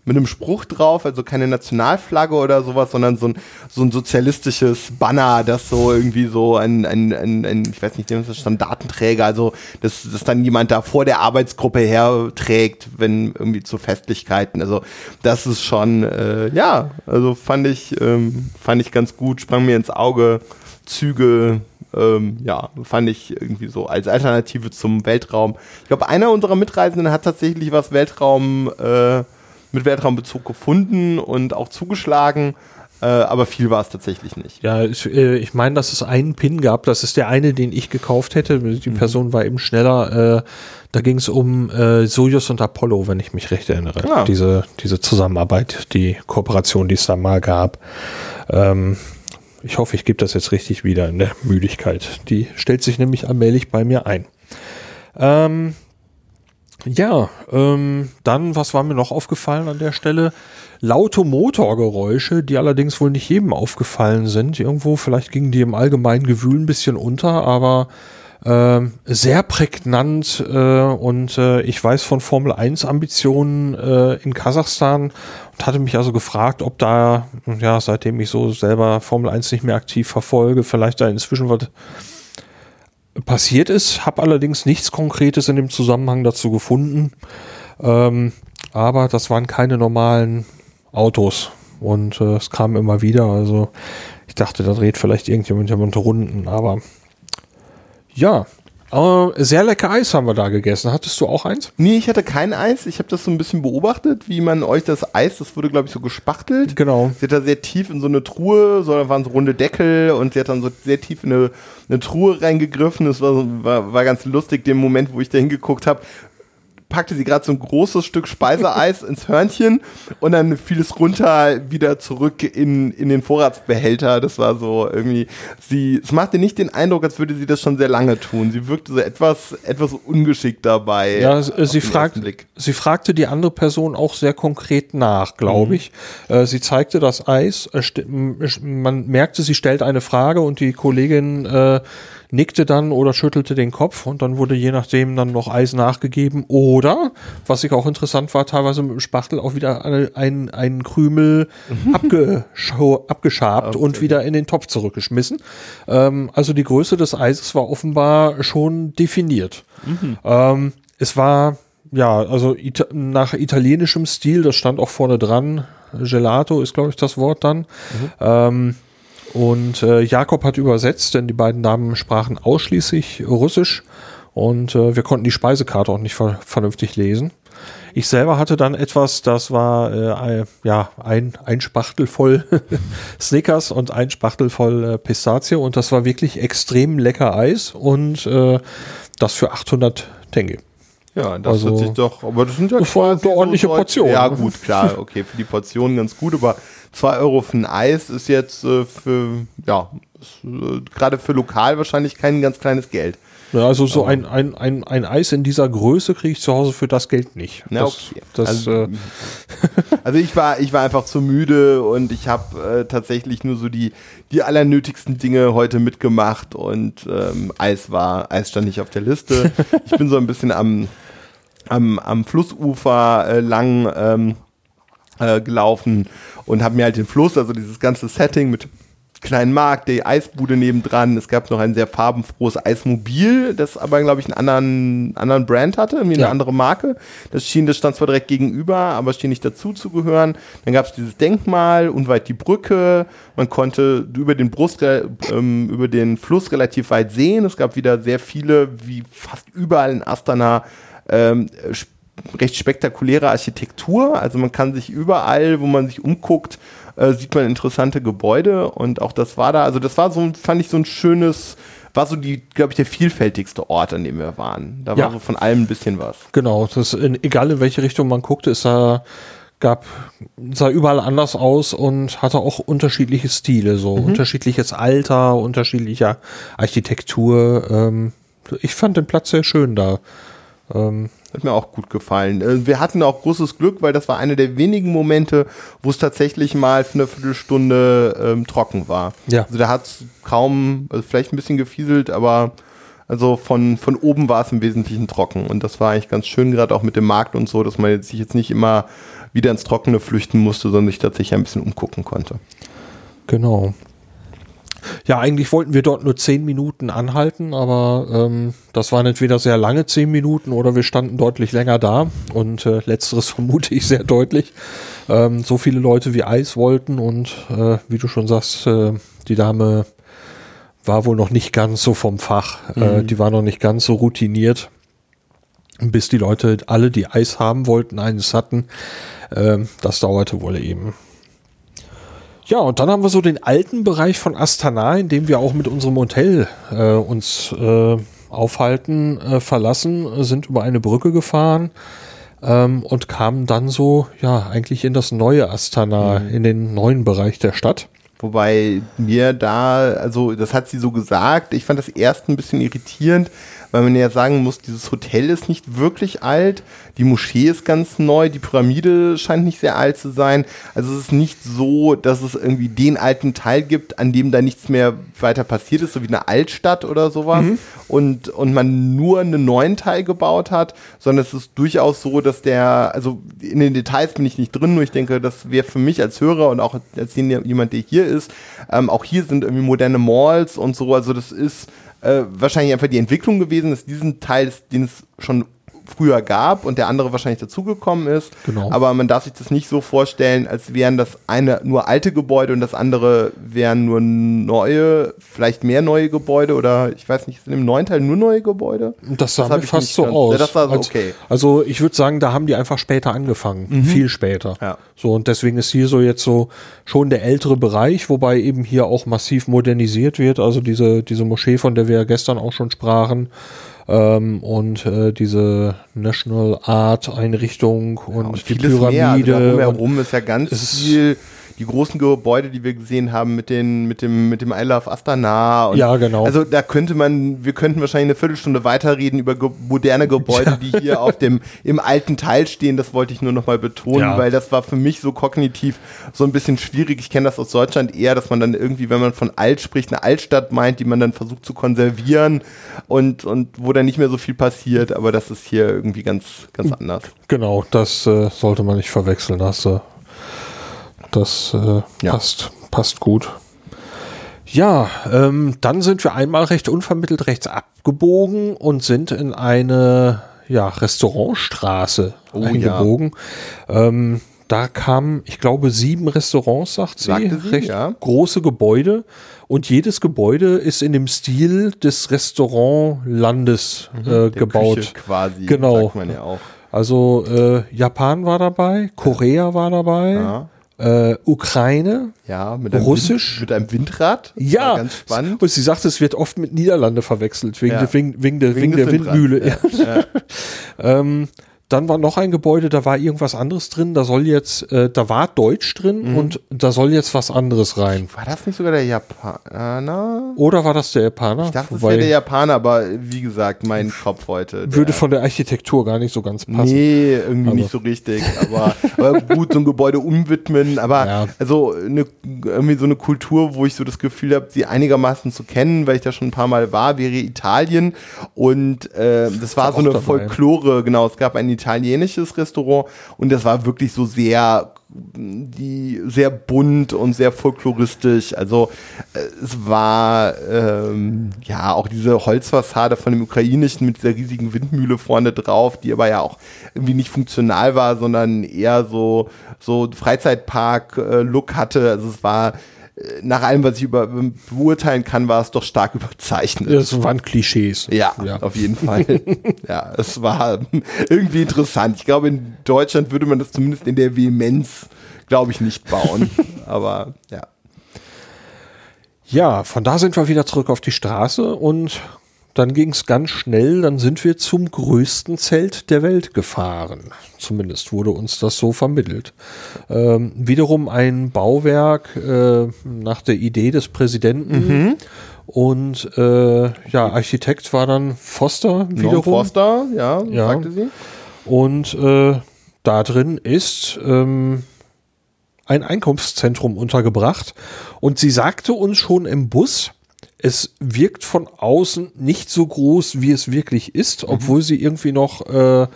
Mit einem Spruch drauf, also keine Nationalflagge oder sowas, sondern so ein, so ein sozialistisches Banner, das so irgendwie so ein, ein, ein, ein ich weiß nicht, das ist Standartenträger, also das, das dann jemand da vor der Arbeitsgruppe herträgt, wenn irgendwie zu Festlichkeiten. Also das ist schon, äh, ja, also fand ich, ähm, fand ich ganz gut, sprang mir ins Auge, Züge, ähm, ja, fand ich irgendwie so als Alternative zum Weltraum. Ich glaube, einer unserer Mitreisenden hat tatsächlich was Weltraum, äh, mit Weltraumbezug gefunden und auch zugeschlagen, äh, aber viel war es tatsächlich nicht. Ja, ich, äh, ich meine, dass es einen Pin gab. Das ist der eine, den ich gekauft hätte. Die Person war eben schneller. Äh, da ging es um äh, Soyuz und Apollo, wenn ich mich recht erinnere. Ah. Diese, diese Zusammenarbeit, die Kooperation, die es da mal gab. Ähm, ich hoffe, ich gebe das jetzt richtig wieder in der Müdigkeit. Die stellt sich nämlich allmählich bei mir ein. Ähm, ja, ähm, dann, was war mir noch aufgefallen an der Stelle? Laute Motorgeräusche, die allerdings wohl nicht jedem aufgefallen sind. Irgendwo, vielleicht gingen die im allgemeinen Gewühl ein bisschen unter, aber Ähm, sehr prägnant äh, und äh, ich weiß von Formel 1 Ambitionen äh, in Kasachstan und hatte mich also gefragt, ob da, ja, seitdem ich so selber Formel 1 nicht mehr aktiv verfolge, vielleicht da inzwischen was passiert ist. Habe allerdings nichts Konkretes in dem Zusammenhang dazu gefunden. Ähm, aber das waren keine normalen Autos und äh, es kam immer wieder. Also ich dachte, da dreht vielleicht irgendjemand jemand Runden, aber ja, äh, sehr lecker Eis haben wir da gegessen. Hattest du auch eins? Nee, ich hatte kein Eis. Ich habe das so ein bisschen beobachtet, wie man euch das Eis, das wurde, glaube ich, so gespachtelt. Genau. Sie hat da sehr tief in so eine Truhe, so da waren so runde Deckel und sie hat dann so sehr tief in eine, eine Truhe reingegriffen. Das war, so, war, war ganz lustig, dem Moment, wo ich da hingeguckt habe packte sie gerade so ein großes Stück Speiseeis ins Hörnchen und dann fiel es runter wieder zurück in, in den Vorratsbehälter. Das war so irgendwie, sie, es machte nicht den Eindruck, als würde sie das schon sehr lange tun. Sie wirkte so etwas, etwas ungeschickt dabei. Ja, sie, fragt, sie fragte die andere Person auch sehr konkret nach, glaube mhm. ich. Äh, sie zeigte das Eis, äh, man merkte, sie stellt eine Frage und die Kollegin äh, nickte dann oder schüttelte den Kopf und dann wurde je nachdem dann noch Eis nachgegeben oder, was ich auch interessant war, teilweise mit dem Spachtel auch wieder ein, ein Krümel mhm. abgeschabt okay. und wieder in den Topf zurückgeschmissen. Ähm, also die Größe des Eises war offenbar schon definiert. Mhm. Ähm, es war ja, also Ita nach italienischem Stil, das stand auch vorne dran. Gelato ist, glaube ich, das Wort dann. Mhm. Ähm, und äh, Jakob hat übersetzt, denn die beiden Damen sprachen ausschließlich Russisch und äh, wir konnten die Speisekarte auch nicht ver vernünftig lesen. Ich selber hatte dann etwas, das war äh, ja ein, ein Spachtel voll Snickers und ein Spachtel voll äh, Pistazie und das war wirklich extrem lecker Eis und äh, das für 800 Tenge. Ja, das also, hört sich doch, aber das sind ja das war eine ordentliche so Portion. Ja, gut, klar, okay, für die Portion ganz gut, aber 2 Euro für ein Eis ist jetzt äh, für, ja, äh, gerade für lokal wahrscheinlich kein ganz kleines Geld. Ja, also so ein, ein, ein, ein Eis in dieser Größe kriege ich zu Hause für das Geld nicht. Ja, okay. Das, also, äh also, ich war ich war einfach zu müde und ich habe äh, tatsächlich nur so die die allernötigsten Dinge heute mitgemacht und ähm, Eis war Eis stand nicht auf der Liste. ich bin so ein bisschen am am, am Flussufer äh, lang ähm, äh, gelaufen und habe mir halt den Fluss, also dieses ganze Setting mit kleinen Markt, die Eisbude nebendran. Es gab noch ein sehr farbenfrohes Eismobil, das aber, glaube ich, einen anderen, anderen Brand hatte, irgendwie eine ja. andere Marke. Das schien, das stand zwar direkt gegenüber, aber schien nicht dazu zu gehören. Dann gab es dieses Denkmal, unweit die Brücke. Man konnte über den Brust, äh, über den Fluss relativ weit sehen. Es gab wieder sehr viele, wie fast überall in Astana, ähm, recht spektakuläre Architektur. Also man kann sich überall, wo man sich umguckt, äh, sieht man interessante Gebäude und auch das war da, also das war so, fand ich so ein schönes, war so die, glaube ich, der vielfältigste Ort, an dem wir waren. Da ja. war so von allem ein bisschen was. Genau, das in, egal in welche Richtung man guckte, ist da gab sah überall anders aus und hatte auch unterschiedliche Stile, so mhm. unterschiedliches Alter, unterschiedlicher Architektur. Ähm, ich fand den Platz sehr schön da. Ähm, hat mir auch gut gefallen. Äh, wir hatten auch großes Glück, weil das war einer der wenigen Momente, wo es tatsächlich mal für eine Viertelstunde ähm, trocken war. Ja. Also da hat es kaum, also vielleicht ein bisschen gefieselt, aber also von, von oben war es im Wesentlichen trocken. Und das war eigentlich ganz schön, gerade auch mit dem Markt und so, dass man sich jetzt nicht immer wieder ins Trockene flüchten musste, sondern sich tatsächlich ein bisschen umgucken konnte. Genau. Ja, eigentlich wollten wir dort nur zehn Minuten anhalten, aber ähm, das waren entweder sehr lange zehn Minuten oder wir standen deutlich länger da und äh, letzteres vermute ich sehr deutlich. Ähm, so viele Leute wie Eis wollten und äh, wie du schon sagst, äh, die Dame war wohl noch nicht ganz so vom Fach. Äh, mhm. Die war noch nicht ganz so routiniert, bis die Leute alle, die Eis haben wollten, eines hatten. Äh, das dauerte wohl eben. Ja, und dann haben wir so den alten Bereich von Astana, in dem wir auch mit unserem Hotel äh, uns äh, aufhalten, äh, verlassen, sind über eine Brücke gefahren ähm, und kamen dann so, ja, eigentlich in das neue Astana, mhm. in den neuen Bereich der Stadt. Wobei mir da, also das hat sie so gesagt, ich fand das erst ein bisschen irritierend, weil man ja sagen muss, dieses Hotel ist nicht wirklich alt, die Moschee ist ganz neu, die Pyramide scheint nicht sehr alt zu sein. Also es ist nicht so, dass es irgendwie den alten Teil gibt, an dem da nichts mehr weiter passiert ist, so wie eine Altstadt oder sowas mhm. und, und man nur einen neuen Teil gebaut hat, sondern es ist durchaus so, dass der, also in den Details bin ich nicht drin, nur ich denke, das wäre für mich als Hörer und auch als jemand, der hier ist, ähm, auch hier sind irgendwie moderne Malls und so, also das ist äh, wahrscheinlich einfach die Entwicklung gewesen, dass diesen Teil, den es schon früher gab und der andere wahrscheinlich dazugekommen ist. Genau. Aber man darf sich das nicht so vorstellen, als wären das eine nur alte Gebäude und das andere wären nur neue, vielleicht mehr neue Gebäude oder ich weiß nicht, sind im neuen Teil nur neue Gebäude? Das sah das mir fast so aus. Ja, das sah so als, okay. Also ich würde sagen, da haben die einfach später angefangen, mhm. viel später. Ja. So und deswegen ist hier so jetzt so schon der ältere Bereich, wobei eben hier auch massiv modernisiert wird. Also diese diese Moschee, von der wir ja gestern auch schon sprachen ähm, und äh, diese National Art Einrichtung und, ja, und die Pyramide. Mehr. Also herum ist ja ganz viel die großen Gebäude, die wir gesehen haben mit den, mit dem, mit dem I Love Astana. Ja, genau. Also da könnte man, wir könnten wahrscheinlich eine Viertelstunde weiterreden über ge moderne Gebäude, ja. die hier auf dem, im alten Teil stehen. Das wollte ich nur nochmal betonen, ja. weil das war für mich so kognitiv so ein bisschen schwierig. Ich kenne das aus Deutschland eher, dass man dann irgendwie, wenn man von alt spricht, eine Altstadt meint, die man dann versucht zu konservieren und, und wo dann nicht mehr so viel passiert. Aber das ist hier irgendwie ganz, ganz anders. Genau, das äh, sollte man nicht verwechseln. Hast du das äh, ja. passt, passt gut. Ja, ähm, dann sind wir einmal recht unvermittelt rechts abgebogen und sind in eine ja, Restaurantstraße oh, eingebogen. Ja. Ähm, da kamen, ich glaube, sieben Restaurants, sagt sie. Sagte sie recht ja. große Gebäude. Und jedes Gebäude ist in dem Stil des Restaurantlandes mhm, äh, gebaut. Küche quasi, genau. sagt man ja auch. Also äh, Japan war dabei, Korea war dabei. Ja äh, Ukraine, ja, mit einem Russisch. Wind, mit einem Windrad. Ja, ganz spannend. Und sie sagt, es wird oft mit Niederlande verwechselt, wegen, ja. der, wegen, wegen, der, wegen, wegen der Windmühle. Ja. Ja. ähm, dann war noch ein Gebäude, da war irgendwas anderes drin, da soll jetzt, äh, da war Deutsch drin mhm. und da soll jetzt was anderes rein. War das nicht sogar der Japaner? Oder war das der Japaner? Ich dachte, das wäre der Japaner, aber wie gesagt, mein Kopf heute. Würde von der Architektur gar nicht so ganz passen. Nee, irgendwie aber. nicht so richtig, aber, aber gut, so ein Gebäude umwidmen, aber ja. also eine, irgendwie so eine Kultur, wo ich so das Gefühl habe, sie einigermaßen zu kennen, weil ich da schon ein paar Mal war, wäre Italien und äh, das war so eine dabei. Folklore, genau, es gab eine italienisches Restaurant und das war wirklich so sehr die sehr bunt und sehr folkloristisch. Also äh, es war ähm, ja auch diese Holzfassade von dem ukrainischen mit dieser riesigen Windmühle vorne drauf, die aber ja auch irgendwie nicht funktional war, sondern eher so so Freizeitpark-Look hatte. Also es war nach allem, was ich über, beurteilen kann, war es doch stark überzeichnet. Das waren Klischees. Ja, ja. auf jeden Fall. ja, es war irgendwie interessant. Ich glaube, in Deutschland würde man das zumindest in der Vehemenz, glaube ich, nicht bauen. Aber ja. Ja, von da sind wir wieder zurück auf die Straße und dann ging es ganz schnell, dann sind wir zum größten Zelt der Welt gefahren. Zumindest wurde uns das so vermittelt. Ähm, wiederum ein Bauwerk äh, nach der Idee des Präsidenten. Mhm. Und äh, ja, Architekt war dann Foster wiederum. Norm Foster, ja, ja, sagte sie. Und äh, da drin ist ähm, ein Einkunftszentrum untergebracht. Und sie sagte uns schon im Bus, es wirkt von außen nicht so groß, wie es wirklich ist, mhm. obwohl sie irgendwie noch äh,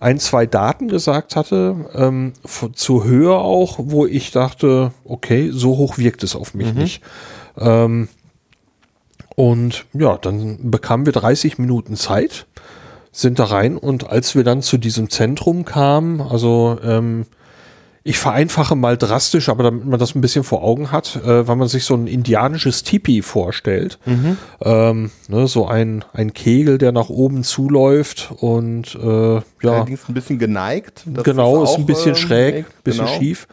ein, zwei Daten gesagt hatte, ähm, zu Höhe auch, wo ich dachte, okay, so hoch wirkt es auf mich mhm. nicht. Ähm, und ja, dann bekamen wir 30 Minuten Zeit, sind da rein und als wir dann zu diesem Zentrum kamen, also ähm, ich vereinfache mal drastisch, aber damit man das ein bisschen vor Augen hat, äh, weil man sich so ein indianisches Tipi vorstellt. Mhm. Ähm, ne, so ein, ein Kegel, der nach oben zuläuft und äh, ja. Allerdings ein bisschen geneigt. genau, ist, ist, ein bisschen ähm, schräg, ein bisschen genau. schief.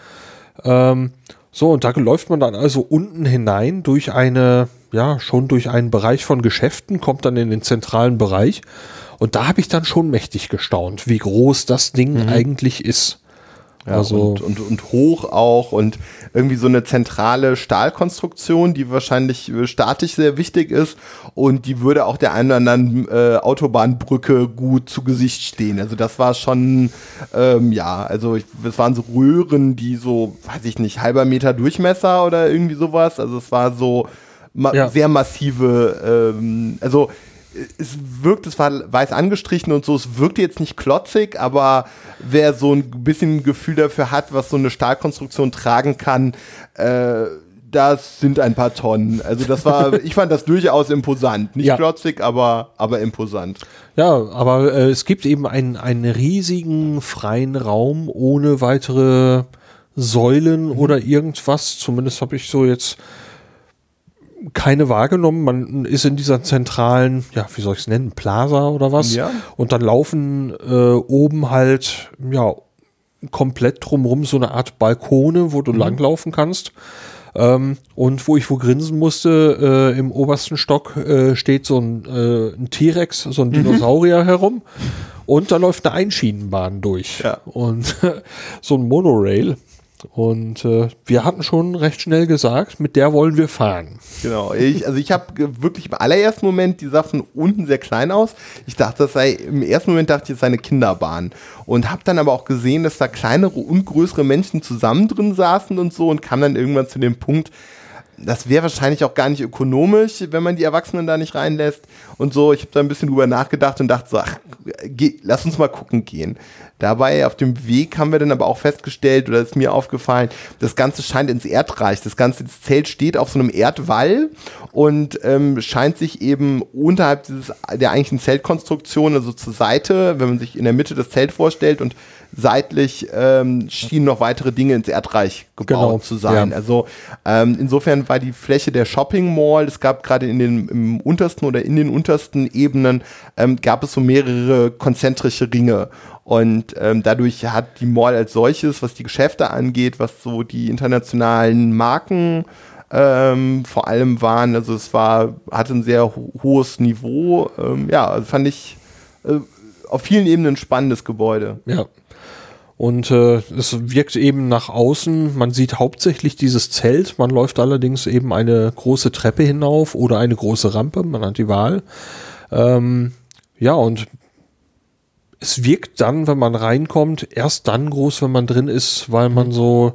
Ähm, so, und da läuft man dann also unten hinein durch eine, ja, schon durch einen Bereich von Geschäften, kommt dann in den zentralen Bereich. Und da habe ich dann schon mächtig gestaunt, wie groß das Ding mhm. eigentlich ist. Ja, also und, und, und hoch auch und irgendwie so eine zentrale Stahlkonstruktion, die wahrscheinlich äh, statisch sehr wichtig ist und die würde auch der einen oder anderen äh, Autobahnbrücke gut zu Gesicht stehen. Also das war schon, ähm, ja, also es waren so Röhren, die so, weiß ich nicht, halber Meter Durchmesser oder irgendwie sowas. Also es war so ma ja. sehr massive, ähm, also es wirkt, es war weiß angestrichen und so, es wirkt jetzt nicht klotzig, aber wer so ein bisschen Gefühl dafür hat, was so eine Stahlkonstruktion tragen kann, äh, das sind ein paar Tonnen. Also das war, ich fand das durchaus imposant. Nicht ja. klotzig, aber, aber imposant. Ja, aber äh, es gibt eben einen, einen riesigen freien Raum ohne weitere Säulen mhm. oder irgendwas. Zumindest habe ich so jetzt keine wahrgenommen. Man ist in dieser zentralen, ja, wie soll ich es nennen, Plaza oder was. Ja. Und dann laufen äh, oben halt, ja, komplett drumrum so eine Art Balkone, wo du mhm. langlaufen kannst. Ähm, und wo ich wo grinsen musste, äh, im obersten Stock äh, steht so ein, äh, ein T-Rex, so ein mhm. Dinosaurier mhm. herum. Und da läuft eine Einschienenbahn durch. Ja. Und so ein Monorail. Und äh, wir hatten schon recht schnell gesagt, mit der wollen wir fahren. Genau. Ich, also ich habe wirklich im allerersten Moment, die sah von unten sehr klein aus. Ich dachte, das sei, im ersten Moment dachte ich, es sei eine Kinderbahn. Und habe dann aber auch gesehen, dass da kleinere und größere Menschen zusammen drin saßen und so und kam dann irgendwann zu dem Punkt, das wäre wahrscheinlich auch gar nicht ökonomisch, wenn man die Erwachsenen da nicht reinlässt und so. Ich habe da ein bisschen drüber nachgedacht und dachte so, ach, geh, lass uns mal gucken gehen. Dabei auf dem Weg haben wir dann aber auch festgestellt, oder ist mir aufgefallen, das Ganze scheint ins Erdreich. Das ganze das Zelt steht auf so einem Erdwall und ähm, scheint sich eben unterhalb dieses, der eigentlichen Zeltkonstruktion, also zur Seite, wenn man sich in der Mitte das Zelt vorstellt und seitlich ähm, schienen noch weitere Dinge ins Erdreich gebaut genau, zu sein. Ja. Also ähm, insofern war die Fläche der Shopping Mall, es gab gerade in den im untersten oder in den untersten Ebenen ähm, gab es so mehrere konzentrische Ringe. Und ähm, dadurch hat die Mall als solches, was die Geschäfte angeht, was so die internationalen Marken ähm, vor allem waren, also es war, hatte ein sehr ho hohes Niveau. Ähm, ja, also fand ich äh, auf vielen Ebenen ein spannendes Gebäude. Ja. Und äh, es wirkt eben nach außen, man sieht hauptsächlich dieses Zelt, man läuft allerdings eben eine große Treppe hinauf oder eine große Rampe, man hat die Wahl. Ähm, ja, und es wirkt dann, wenn man reinkommt, erst dann groß, wenn man drin ist, weil man so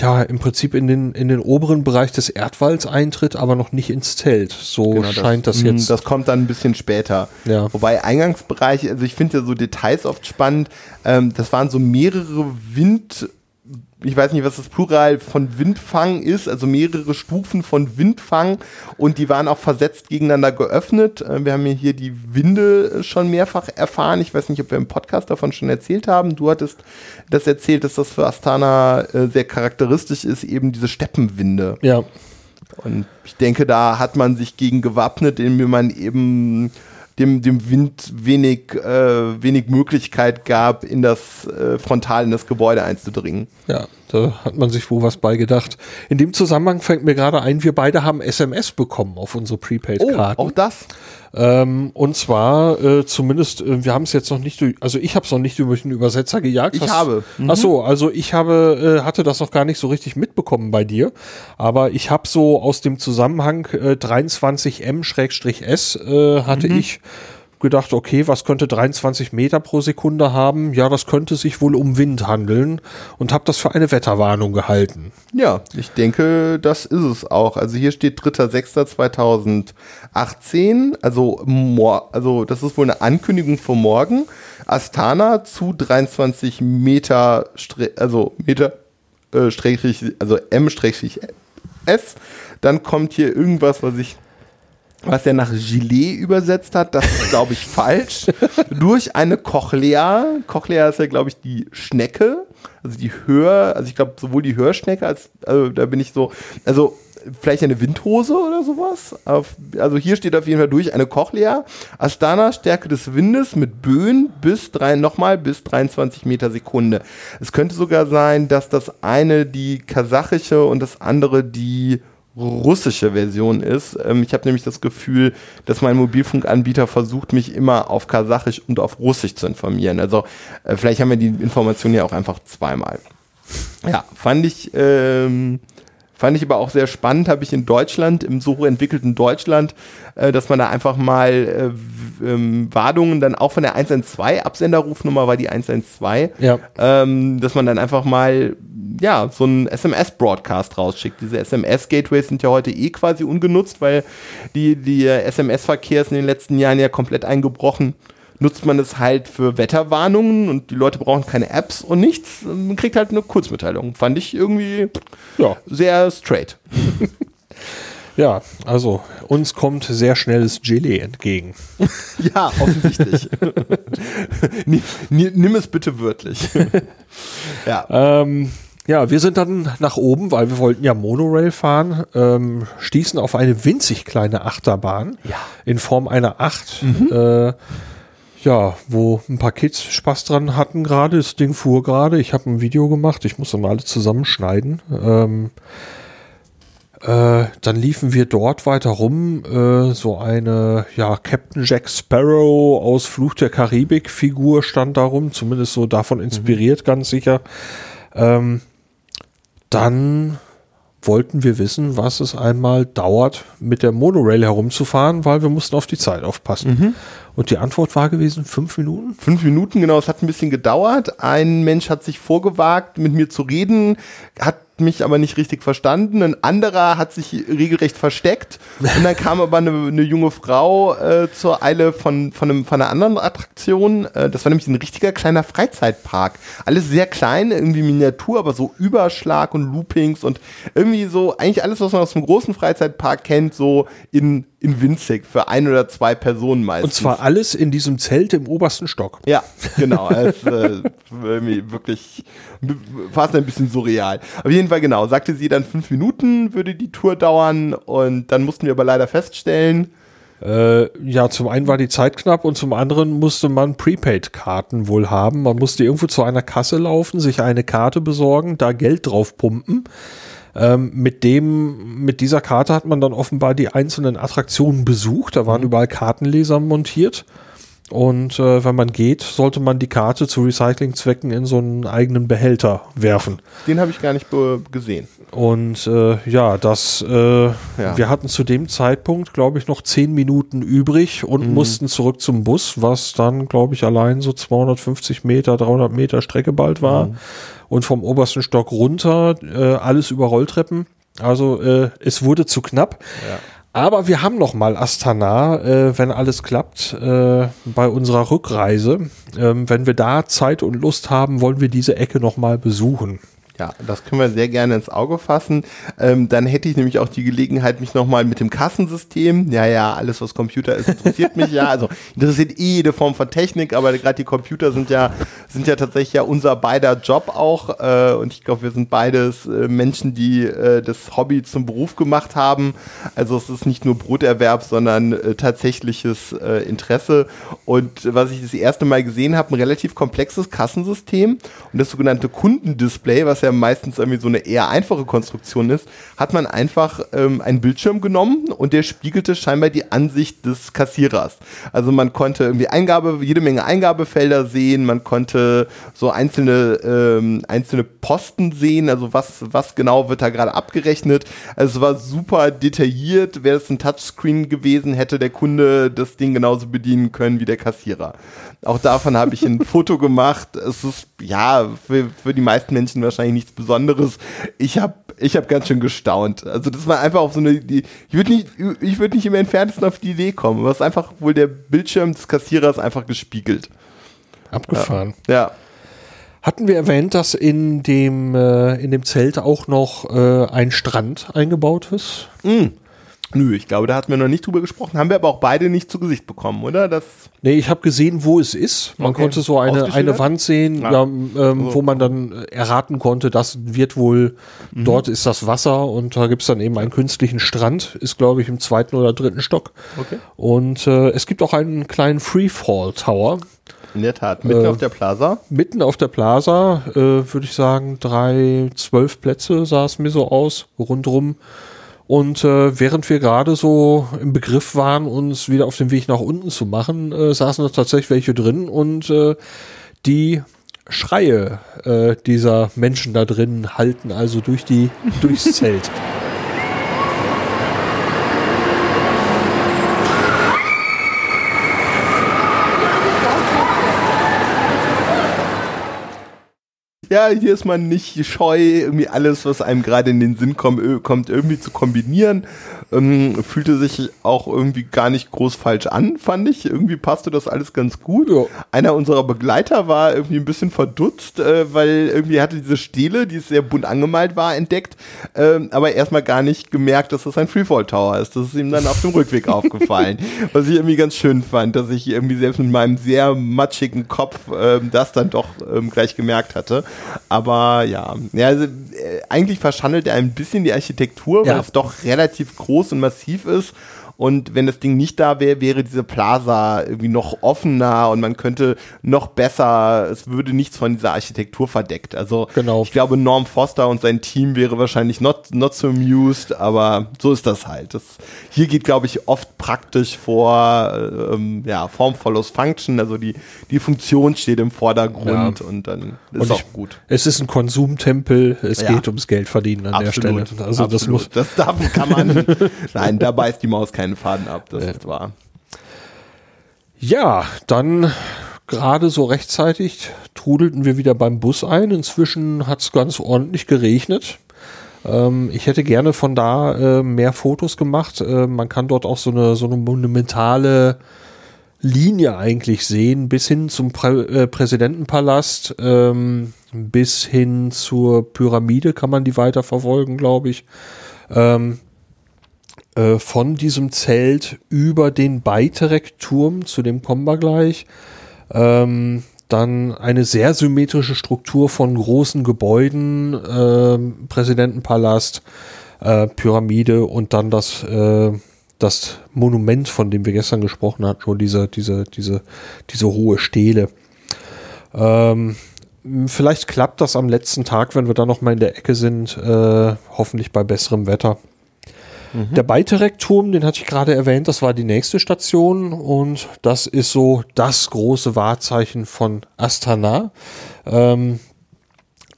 ja, im Prinzip in den, in den oberen Bereich des Erdwalls eintritt, aber noch nicht ins Zelt. So genau, scheint das, das, mm, jetzt. Das kommt dann ein bisschen später. Ja. Wobei Eingangsbereich, also ich finde ja so Details oft spannend. Ähm, das waren so mehrere Wind, ich weiß nicht, was das Plural von Windfang ist, also mehrere Stufen von Windfang und die waren auch versetzt gegeneinander geöffnet. Äh, wir haben hier die Winde schon mehrfach erfahren. Ich weiß nicht, ob wir im Podcast davon schon erzählt haben. Du hattest das erzählt, dass das für Astana äh, sehr charakteristisch ist, eben diese Steppenwinde. Ja. Und ich denke, da hat man sich gegen gewappnet, indem man eben dem, dem Wind wenig, äh, wenig Möglichkeit gab, in das äh, Frontal in das Gebäude einzudringen. Ja, da hat man sich wohl was beigedacht. In dem Zusammenhang fängt mir gerade ein, wir beide haben SMS bekommen auf unsere Prepaid-Karten. Oh, auch das? Ähm, und zwar äh, zumindest, äh, wir haben es jetzt noch nicht durch, also ich habe es noch nicht durch den Übersetzer gejagt. Ich Hast, habe. Mhm. Ach so, also ich habe, äh, hatte das noch gar nicht so richtig mitbekommen bei dir, aber ich habe so aus dem Zusammenhang äh, 23M-S äh, hatte mhm. ich gedacht, okay, was könnte 23 Meter pro Sekunde haben? Ja, das könnte sich wohl um Wind handeln und habe das für eine Wetterwarnung gehalten. Ja, ich denke, das ist es auch. Also hier steht 3.6.2018, also, also das ist wohl eine Ankündigung für morgen. Astana zu 23 Meter, also Meter, äh, also M-S. Dann kommt hier irgendwas, was ich was er nach Gilet übersetzt hat, das ist, glaube ich, falsch, durch eine Cochlea. Cochlea ist ja, glaube ich, die Schnecke, also die Hör, also ich glaube, sowohl die Hörschnecke als, also da bin ich so, also vielleicht eine Windhose oder sowas. Auf, also hier steht auf jeden Fall durch eine Cochlea. Astana, Stärke des Windes mit Böen bis drei, nochmal bis 23 Meter Sekunde. Es könnte sogar sein, dass das eine die kasachische und das andere die russische Version ist. Ähm, ich habe nämlich das Gefühl, dass mein Mobilfunkanbieter versucht, mich immer auf Kasachisch und auf Russisch zu informieren. Also äh, vielleicht haben wir die Information ja auch einfach zweimal. Ja, fand ich, ähm, fand ich aber auch sehr spannend, habe ich in Deutschland, im so entwickelten Deutschland, äh, dass man da einfach mal äh, ähm, Warnungen dann auch von der 112, Absenderrufnummer war die 112, Ja. ähm, dass man dann einfach mal ja, so einen SMS-Broadcast rausschickt. Diese SMS-Gateways sind ja heute eh quasi ungenutzt, weil die, die SMS-Verkehr ist in den letzten Jahren ja komplett eingebrochen. Nutzt man es halt für Wetterwarnungen und die Leute brauchen keine Apps und nichts. Man kriegt halt eine Kurzmitteilung. Fand ich irgendwie Ja. sehr straight. Ja, also uns kommt sehr schnelles Gelee entgegen. Ja, offensichtlich. nimm, es bitte wörtlich. ja. Ähm, ja, wir sind dann nach oben, weil wir wollten ja Monorail fahren, ähm, stießen auf eine winzig kleine Achterbahn Ja. in Form einer Acht. Äh, ja, wo ein paar Kids Spaß dran hatten gerade. Das Ding fuhr gerade. Ich habe ein Video gemacht. Ich muss dann mal alle zusammenschneiden. Ähm, äh, dann liefen wir dort weiter rum. Äh, so eine, ja, Captain Jack Sparrow aus Fluch der Karibik Figur stand da rum. Zumindest so davon inspiriert, ganz sicher. Ähm, dann wollten wir wissen, was es einmal dauert, mit der Monorail herumzufahren, weil wir mussten auf die Zeit aufpassen. Und die Antwort war gewesen, fünf Minuten? Fünf Minuten, genau, es hat ein bisschen gedauert. Ein Mensch hat sich vorgewagt, mit mir zu reden, hat mich aber nicht richtig verstanden. Ein anderer hat sich regelrecht versteckt. Und dann kam aber eine, eine junge Frau äh, zur Eile von, von, einem, von einer anderen Attraktion. Äh, das war nämlich ein richtiger kleiner Freizeitpark. Alles sehr klein, irgendwie Miniatur, aber so Überschlag und Loopings und irgendwie so, eigentlich alles, was man aus einem großen Freizeitpark kennt, so in, in winzig für ein oder zwei Personen meistens. Und zwar alles in diesem Zelt im obersten Stock. Ja, genau. Es, äh, irgendwie wirklich fast ein bisschen surreal. Auf jeden Fall genau. Sagte sie dann fünf Minuten würde die Tour dauern und dann mussten wir aber leider feststellen, Äh, ja, zum einen war die Zeit knapp und zum anderen musste man Prepaid-Karten wohl haben. Man musste irgendwo zu einer Kasse laufen, sich eine Karte besorgen, da Geld drauf pumpen. Ähm, mit dem, mit dieser Karte hat man dann offenbar die einzelnen Attraktionen besucht. Da waren überall Kartenleser montiert. Und äh, wenn man geht, sollte man die Karte zu Recyclingzwecken in so einen eigenen Behälter werfen. den habe ich gar nicht gesehen. Und äh, ja, das, äh, wir hatten zu dem Zeitpunkt, glaube ich, noch zehn Minuten übrig und mussten zurück zum Bus, was dann, glaube ich, allein so 250 Meter, 300 Meter Strecke bald war. Und vom obersten Stock runter, äh, alles über Rolltreppen. Also äh, es wurde zu knapp. Aber wir haben noch mal Astana, äh, wenn alles klappt, äh, bei unserer Rückreise. Ähm, wenn wir da Zeit und Lust haben, wollen wir diese Ecke noch mal besuchen. Ja, das können wir sehr gerne ins Auge fassen. Ähm, dann hätte ich nämlich auch die Gelegenheit, mich nochmal mit dem Kassensystem, ja, ja, alles was Computer ist, interessiert mich ja. Also interessiert eh jede Form von Technik, aber gerade die Computer sind ja, sind ja tatsächlich ja unser beider Job auch. Äh, und ich glaube, wir sind beides äh, Menschen, die äh, das Hobby zum Beruf gemacht haben. Also es ist nicht nur Broterwerb, sondern äh, tatsächliches äh, Interesse. Und was ich das erste Mal gesehen habe, ein relativ komplexes Kassensystem und das sogenannte Kundendisplay, was ja meistens irgendwie so eine eher einfache Konstruktion ist, hat man einfach ähm, einen Bildschirm genommen und der spiegelte scheinbar die Ansicht des Kassierers. Also man konnte irgendwie Eingabe, jede Menge Eingabefelder sehen, man konnte so einzelne, ähm, einzelne Posten sehen, also was, was genau wird da gerade abgerechnet. Also es war super detailliert. Wäre es ein Touchscreen gewesen, hätte der Kunde das Ding genauso bedienen können wie der Kassierer. Auch davon habe ich ein Foto gemacht. Es ist ja für, für die meisten Menschen wahrscheinlich nichts Besonderes. Ich habe ich hab ganz schön gestaunt. Also das war einfach auf so eine, die, ich würde nicht, ich würde nicht im Entferntesten auf die Idee kommen. Was einfach wohl der Bildschirm des Kassierers einfach gespiegelt. Abgefahren. Ja, Hatten wir erwähnt, dass in dem, äh, in dem Zelt auch noch äh, ein Strand eingebaut ist? Nö, ich glaube, da hatten wir noch nicht drüber gesprochen. Haben wir aber auch beide nicht zu Gesicht bekommen, oder? Das Nee, ich habe gesehen, wo es ist. Man Okay. konnte so eine, eine Wand sehen, Ah. ja, ähm, wo man dann äh, erraten konnte, das wird wohl, Mhm. dort ist das Wasser und da gibt's dann eben einen künstlichen Strand, ist glaube ich im zweiten oder dritten Stock. Okay. Und äh, es gibt auch einen kleinen Freefall Tower. in der Tat, mitten Äh, auf der Plaza. Mitten auf der Plaza, äh, würde ich sagen, drei, zwölf Plätze sah es mir so aus, rundrum. Und äh, während wir gerade so im Begriff waren, uns wieder auf den Weg nach unten zu machen, äh, saßen da tatsächlich welche drin und äh, die Schreie äh, dieser Menschen da drin halten also durch die durchs Zelt. Ja, hier ist man nicht scheu, irgendwie alles, was einem gerade in den Sinn kommt, kommt irgendwie zu kombinieren. Ähm, fühlte sich auch irgendwie gar nicht groß falsch an, fand ich. Irgendwie passte das alles ganz gut. Ja. Einer unserer Begleiter war irgendwie ein bisschen verdutzt, äh, weil irgendwie hatte diese Stele, die sehr bunt angemalt war, entdeckt, ähm, aber erstmal gar nicht gemerkt, dass das ein Freefall Tower ist. Das ist ihm dann auf dem Rückweg aufgefallen. Was ich irgendwie ganz schön fand, dass ich irgendwie selbst mit meinem sehr matschigen Kopf ähm, das dann doch ähm, gleich gemerkt hatte. Aber ja, ja also, äh, eigentlich verschandelt er ein bisschen die Architektur, weil Ja. es doch relativ groß und massiv ist. Und wenn das Ding nicht da wäre, wäre diese Plaza irgendwie noch offener und man könnte noch besser, es würde nichts von dieser Architektur verdeckt. Also Genau. ich glaube, Norm Foster und sein Team wäre wahrscheinlich not, not so amused, aber so ist das halt. Das, hier geht, glaube ich, oft praktisch vor, äh, ähm, ja, Form follows Function, also die, die Funktion steht im Vordergrund Ja. und dann ist Und auch ich- gut. Es ist ein Konsumtempel, es Ja. geht ums Geld verdienen an der Stelle. Also das absolut. muss, das darf, kann man, nein, da beißt die Maus keinen Faden ab, das ist wahr. Ja, dann gerade so rechtzeitig trudelten wir wieder beim Bus ein. Inzwischen hat es ganz ordentlich geregnet. Ähm, ich hätte gerne von da äh, mehr Fotos gemacht. Äh, man kann dort auch so eine, so eine monumentale Linie eigentlich sehen, bis hin zum Prä äh, Präsidentenpalast, ähm, bis hin zur Pyramide kann man die weiterverfolgen, glaube ich. Ähm, äh, von diesem Zelt über den Beiterekturm, zu dem kommen wir gleich. Ähm, dann eine sehr symmetrische Struktur von großen Gebäuden, ähm, Präsidentenpalast, äh, Pyramide und dann das, äh, das Monument, von dem wir gestern gesprochen hatten, schon diese, diese, diese, diese hohe Stele. Ähm, vielleicht klappt das am letzten Tag, wenn wir da noch mal in der Ecke sind, äh, hoffentlich bei besserem Wetter. Der Beiterekturm, den hatte ich gerade erwähnt, das war die nächste Station und das ist so das große Wahrzeichen von Astana. Ähm,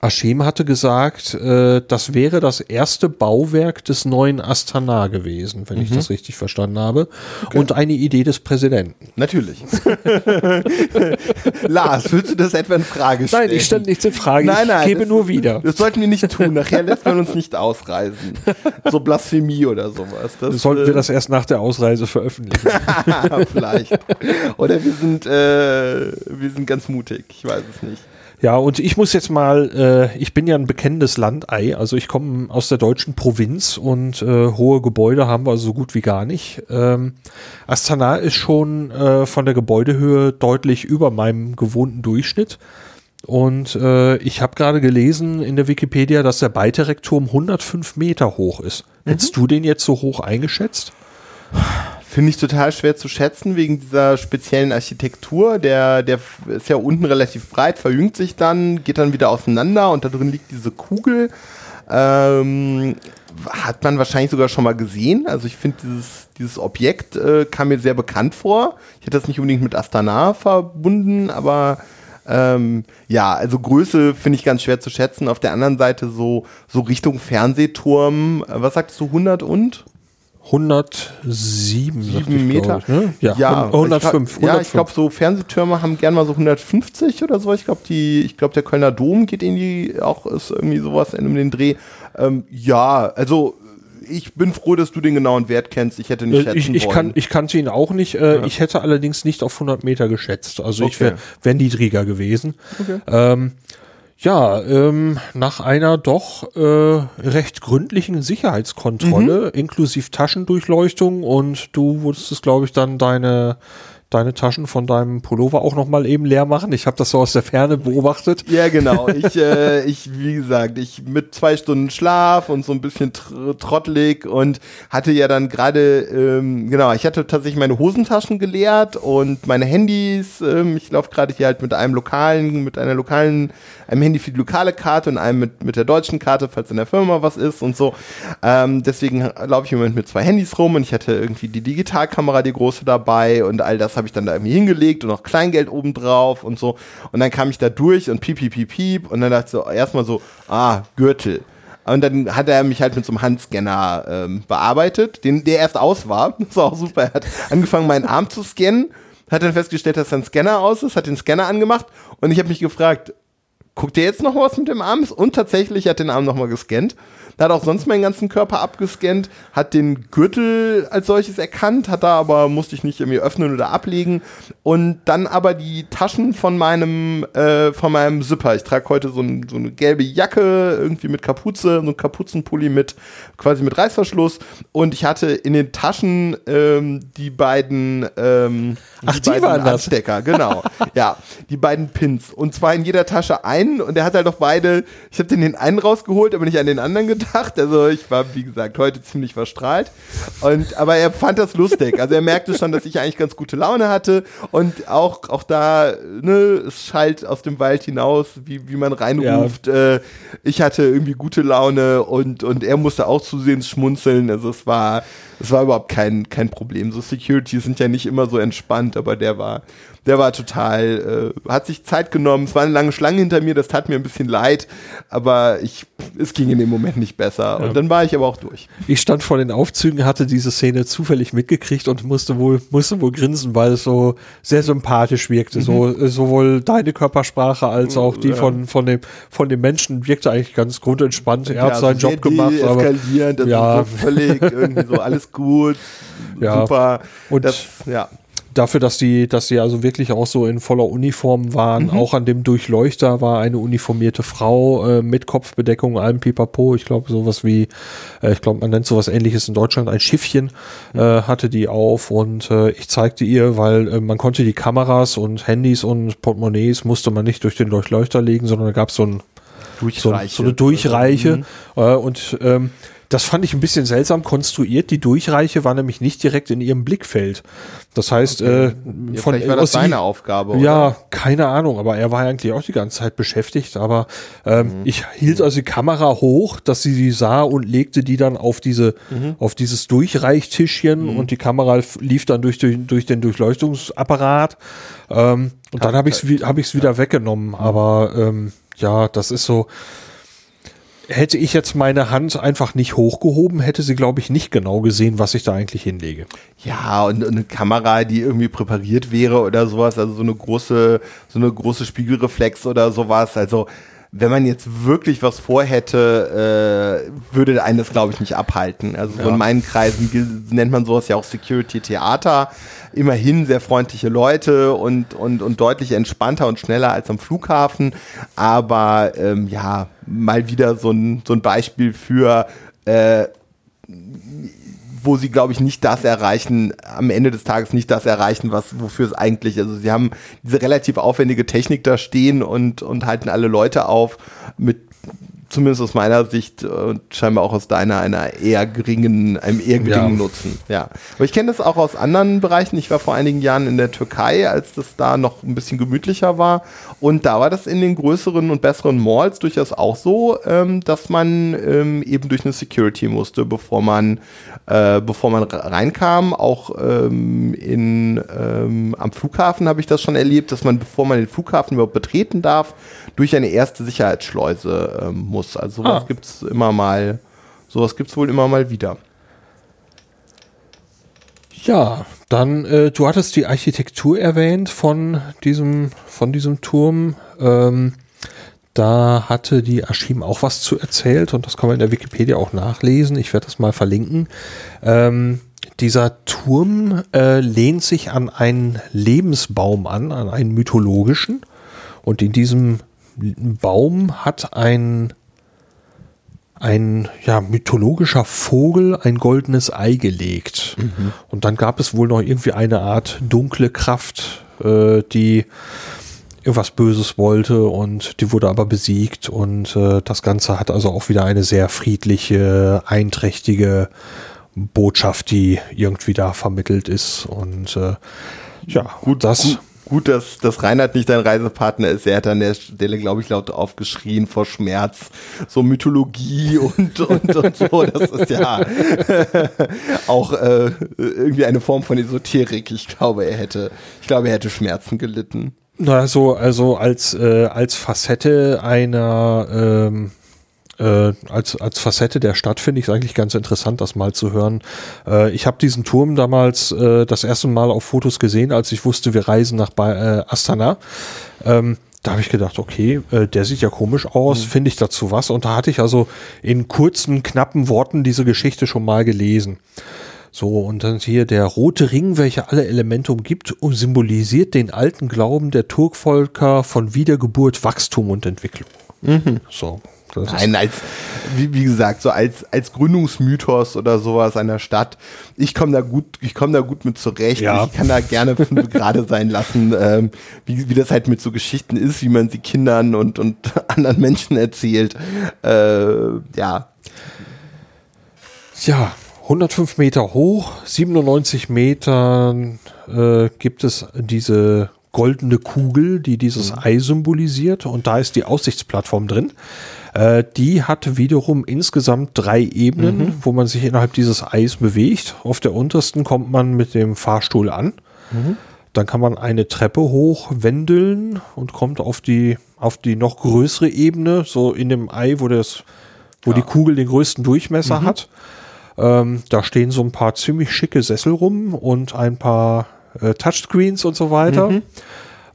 Aschem hatte gesagt, äh, das wäre das erste Bauwerk des neuen Astana gewesen, wenn ich das richtig verstanden habe. Und eine Idee des Präsidenten. Natürlich. Lars, willst du das etwa in Frage stellen? Nein, ich stelle nichts in Frage, Nein, nein, ich gebe nur wieder. Das sollten wir nicht tun. Nachher lässt man uns nicht ausreisen. So Blasphemie oder sowas. Das, Sollten wir äh, das erst nach der Ausreise veröffentlichen. vielleicht. Oder wir sind, äh, wir sind ganz mutig. Ich weiß es nicht. Ja, und ich muss jetzt mal, äh, ich bin ja ein bekennendes Landei, also ich komme aus der deutschen Provinz und äh, hohe Gebäude haben wir so gut wie gar nicht. Ähm, Astana ist schon äh, von der Gebäudehöhe deutlich über meinem gewohnten Durchschnitt. Und äh, ich habe gerade gelesen in der Wikipedia, dass der Beiterekturm 105 Meter hoch ist. Hättest du den jetzt so hoch eingeschätzt? Finde ich total schwer zu schätzen wegen dieser speziellen Architektur. Der, der ist ja unten relativ breit, verjüngt sich dann, geht dann wieder auseinander und da drin liegt diese Kugel. Ähm, hat man wahrscheinlich sogar schon mal gesehen. Also ich finde dieses, dieses Objekt äh, kam mir sehr bekannt vor. Ich hätte das nicht unbedingt mit Astana verbunden, aber ähm, ja, also Größe finde ich ganz schwer zu schätzen. Auf der anderen Seite so, so Richtung Fernsehturm, äh, was sagst du, 100 und? 107 sagte Sieben Meter? Ich, ne? Ja, ja, 105. Ich glaub, ja, ich glaube, so Fernsehtürme haben gern mal so 150 oder so. Ich glaube, die, ich glaube, der Kölner Dom geht in die, auch ist irgendwie sowas in den Dreh. Ähm, ja, also ich bin froh, dass du den genauen Wert kennst. Ich hätte nicht schätzen Ich, ich, wollen. kann, ich kannte ihn auch nicht. Äh, Ich hätte allerdings nicht auf 100 Meter geschätzt. Also ich wäre Okay. wär niedriger gewesen. Okay. Ähm, ja, ähm, nach einer doch äh, recht gründlichen Sicherheitskontrolle, Mhm. inklusive Taschendurchleuchtung und du wusstest, glaube ich, dann deine deine Taschen von deinem Pullover auch nochmal eben leer machen? Ich habe das so aus der Ferne beobachtet. Ja, genau. Ich, äh, ich, wie gesagt, ich mit zwei Stunden Schlaf und so ein bisschen tr trottelig und hatte ja dann gerade, ähm, genau, ich hatte tatsächlich meine Hosentaschen geleert und meine Handys. Ähm, ich laufe gerade hier halt mit einem lokalen, mit einer lokalen, einem Handy für die lokale Karte und einem mit, mit der deutschen Karte, falls in der Firma was ist und so. Ähm, deswegen laufe ich im Moment mit zwei Handys rum und ich hatte irgendwie die Digitalkamera, die große dabei und all das habe ich dann da irgendwie hingelegt und noch Kleingeld obendrauf und so. Und dann kam ich da durch und piep, piep, piep, piep und dann dachte ich so, erstmal so, ah, Gürtel. Und dann hat er mich halt mit so einem Handscanner ähm, bearbeitet, den, der erst aus war. Das war auch super. Er hat angefangen, meinen Arm zu scannen, hat dann festgestellt, dass ein Scanner aus ist, hat den Scanner angemacht und ich habe mich gefragt, guckt der jetzt noch was mit dem Arm? Und tatsächlich hat den Arm nochmal gescannt. Da hat auch sonst meinen ganzen Körper abgescannt, hat den Gürtel als solches erkannt, hat da aber, musste ich nicht irgendwie öffnen oder ablegen. Und dann aber die Taschen von meinem, äh, von meinem Zipper. Ich trage heute so, ein, so, eine gelbe Jacke, irgendwie mit Kapuze, so ein Kapuzenpulli mit, quasi mit Reißverschluss. Und ich hatte in den Taschen ähm, die beiden, ähm, Ach, die, die beiden waren das. Anstecker, genau. ja, die beiden Pins. Und zwar in jeder Tasche einen. Und er hat halt auch beide, ich habe den, den einen rausgeholt, aber nicht an den anderen gedacht. Also ich war, wie gesagt, heute ziemlich verstrahlt. Und, aber er fand das lustig. Also er merkte schon, dass ich eigentlich ganz gute Laune hatte. Und auch, auch da, ne, es schallt aus dem Wald hinaus, wie, wie man reinruft. Äh, ich hatte irgendwie gute Laune und, und er musste auch zusehends schmunzeln. Also es war, es war überhaupt kein, kein Problem. So Securities sind ja nicht immer so entspannt, aber der war, der war total, äh, hat sich Zeit genommen. Es war eine lange Schlange hinter mir, das tat mir ein bisschen leid, aber ich, es ging in dem Moment nicht besser. Und dann war ich aber auch durch. Ich stand vor den Aufzügen, hatte diese Szene zufällig mitgekriegt und musste wohl, musste wohl grinsen, weil es so sehr sympathisch wirkte. So, äh, sowohl deine Körpersprache als auch die Ja. von, von dem, von dem Menschen wirkte eigentlich ganz grundentspannt. Er hat Ja, seinen sehr Job gemacht, aber eskalierend, das Ja. ist so völlig irgendwie so alles gut, Ja. super. Und- das, ja. Dafür, dass die, dass die also wirklich auch so in voller Uniform waren, Mhm. auch an dem Durchleuchter war eine uniformierte Frau äh, mit Kopfbedeckung, allem Pipapo. Ich glaube, sowas wie, äh, ich glaube, man nennt sowas ähnliches in Deutschland, ein Schiffchen, Mhm. äh, hatte die auf und äh, ich zeigte ihr, weil äh, man konnte die Kameras und Handys und Portemonnaies musste man nicht durch den Durchleuchter legen, sondern da gab es so ein so, so eine Durchreiche. Mhm. Äh, und ähm, das fand ich ein bisschen seltsam konstruiert. Die Durchreiche war nämlich nicht direkt in ihrem Blickfeld. Das heißt, äh, Ja, von vielleicht war das seine Aufgabe. oder? Ja, keine Ahnung, aber er war eigentlich auch die ganze Zeit beschäftigt. Aber ähm, Mhm. ich hielt also die Kamera hoch, dass sie die sah und legte die dann auf diese, Mhm. auf dieses Durchreichtischchen und die Kamera lief dann durch, durch, durch den Durchleuchtungsapparat. Ähm, und dann habe ich es hab ich's wieder weggenommen. Aber ähm, ja, das ist so. Hätte ich jetzt meine Hand einfach nicht hochgehoben, hätte sie, glaube ich, nicht genau gesehen, was ich da eigentlich hinlege. Ja, und eine Kamera, die irgendwie präpariert wäre oder sowas, also so eine große, so eine große Spiegelreflex oder sowas. Also wenn man jetzt wirklich was vorhätte, äh, würde einen das, glaube ich, nicht abhalten. Also so Ja. in meinen Kreisen nennt man sowas ja auch Security Theater. Immerhin sehr freundliche Leute und, und, und deutlich entspannter und schneller als am Flughafen. Aber ähm, ja, mal wieder so ein, so ein Beispiel für äh, wo sie, glaube ich, nicht das erreichen, am Ende des Tages nicht das erreichen, was, wofür es eigentlich, also sie haben diese relativ aufwendige Technik da stehen und, und halten alle Leute auf mit, zumindest aus meiner Sicht und scheinbar auch aus deiner, einer eher geringen, einem eher geringen Ja. Nutzen. Ja. Aber ich kenne das auch aus anderen Bereichen. Ich war vor einigen Jahren in der Türkei, als das da noch ein bisschen gemütlicher war. Und da war das in den größeren und besseren Malls durchaus auch so, ähm, dass man ähm, eben durch eine Security musste, bevor man, äh, bevor man re- reinkam. Auch ähm, in, ähm, am Flughafen habe ich das schon erlebt, dass man, bevor man den Flughafen überhaupt betreten darf, durch eine erste Sicherheitsschleuse ähm, muss. Also sowas Ah. gibt es immer mal, sowas gibt es wohl immer mal wieder. Ja, dann, äh, du hattest die Architektur erwähnt von diesem, von diesem Turm. Ähm, da hatte die Aschim auch was zu erzählt und das kann man in der Wikipedia auch nachlesen. Ich werde das mal verlinken. Ähm, dieser Turm äh, lehnt sich an einen Lebensbaum an, an einen mythologischen. Und in diesem Baum hat ein ein ja, mythologischer Vogel ein goldenes Ei gelegt. Mhm. Und dann gab es wohl noch irgendwie eine Art dunkle Kraft, äh, die irgendwas Böses wollte und die wurde aber besiegt und äh, das Ganze hat also auch wieder eine sehr friedliche, einträchtige Botschaft, die irgendwie da vermittelt ist und äh, ja, gut, das. Gut, gut, dass, dass Reinhard nicht dein Reisepartner ist. Er hat an der Stelle, glaube ich, laut aufgeschrien vor Schmerz. So Mythologie und, und, und so. Das ist ja auch äh, irgendwie eine Form von Esoterik. Ich glaube, er hätte, ich glaube, er hätte Schmerzen gelitten. Na, so, also als, äh, als Facette einer, ähm, äh, als, als Facette der Stadt finde ich es eigentlich ganz interessant, das mal zu hören. Äh, ich habe diesen Turm damals äh, das erste Mal auf Fotos gesehen, als ich wusste, wir reisen nach ba äh, Astana. Ähm, da habe ich gedacht, okay, äh, der sieht ja komisch aus, mhm. finde ich dazu was? Und da hatte ich also in kurzen, knappen Worten diese Geschichte schon mal gelesen. So, und dann hier der rote Ring, welcher alle Elemente umgibt, symbolisiert den alten Glauben der Turkvölker von Wiedergeburt, Wachstum und Entwicklung. Mhm. So. Nein, als, wie, wie, gesagt, so als, als Gründungsmythos oder sowas einer Stadt. Ich komme da gut, ich komme da gut mit zurecht. Ja. Ich kann da gerne gerade sein lassen, ähm, wie, wie das halt mit so Geschichten ist, wie man sie Kindern und, und anderen Menschen erzählt. Äh, ja. Ja, 105 Meter hoch, 97 Metern äh, gibt es diese goldene Kugel, die dieses mhm. Ei symbolisiert und da ist die Aussichtsplattform drin. Äh, die hat wiederum insgesamt drei Ebenen, mhm. wo man sich innerhalb dieses Eis bewegt. Auf der untersten kommt man mit dem Fahrstuhl an. Mhm. Dann kann man eine Treppe hochwendeln und kommt auf die, auf die noch größere Ebene, so in dem Ei, wo das, wo ja. die Kugel den größten Durchmesser mhm. hat. Ähm, da stehen so ein paar ziemlich schicke Sessel rum und ein paar äh, Touchscreens und so weiter. Mhm.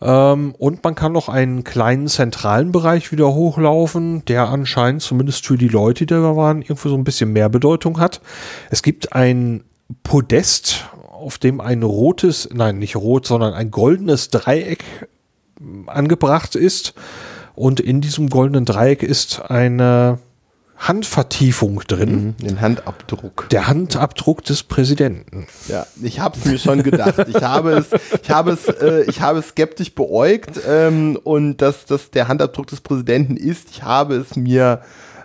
Ähm, und man kann noch einen kleinen zentralen Bereich wieder hochlaufen, der anscheinend zumindest für die Leute, die da waren, irgendwo so ein bisschen mehr Bedeutung hat. Es gibt ein Podest, auf dem ein rotes, nein, nicht rot, sondern ein goldenes Dreieck angebracht ist. Und in diesem goldenen Dreieck ist eine Handvertiefung drin. Mhm, den Handabdruck. Der Handabdruck des Präsidenten. Ja, ich habe es mir schon gedacht. Ich habe es, ich habe es, äh, ich habe es skeptisch beäugt ähm, und dass das der Handabdruck des Präsidenten ist. Ich habe es mir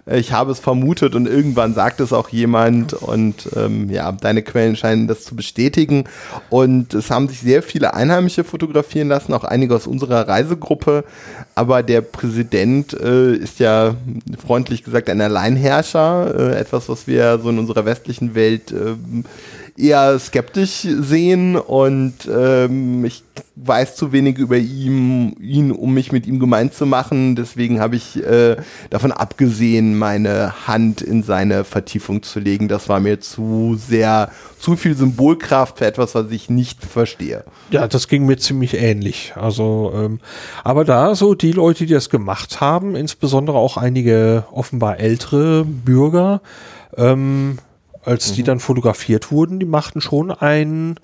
ich habe es vermutet und irgendwann sagt es auch jemand und ähm, ja, deine Quellen scheinen das zu bestätigen. Und es haben sich sehr viele Einheimische fotografieren lassen, auch einige aus unserer Reisegruppe. Aber der Präsident äh, ist ja freundlich gesagt ein Alleinherrscher, äh, etwas, was wir so in unserer westlichen Welt äh, eher skeptisch sehen und ähm, ich weiß zu wenig über ihn, ihn, um mich mit ihm gemeint zu machen. Deswegen habe ich äh, davon abgesehen, meine Hand in seine Vertiefung zu legen. Das war mir zu sehr, zu viel Symbolkraft für etwas, was ich nicht verstehe. Ja, das ging mir ziemlich ähnlich. Also, ähm, aber da so die Leute, die das gemacht haben, insbesondere auch einige offenbar ältere Bürger, ähm, als mhm. die dann fotografiert wurden, die machten schon einen,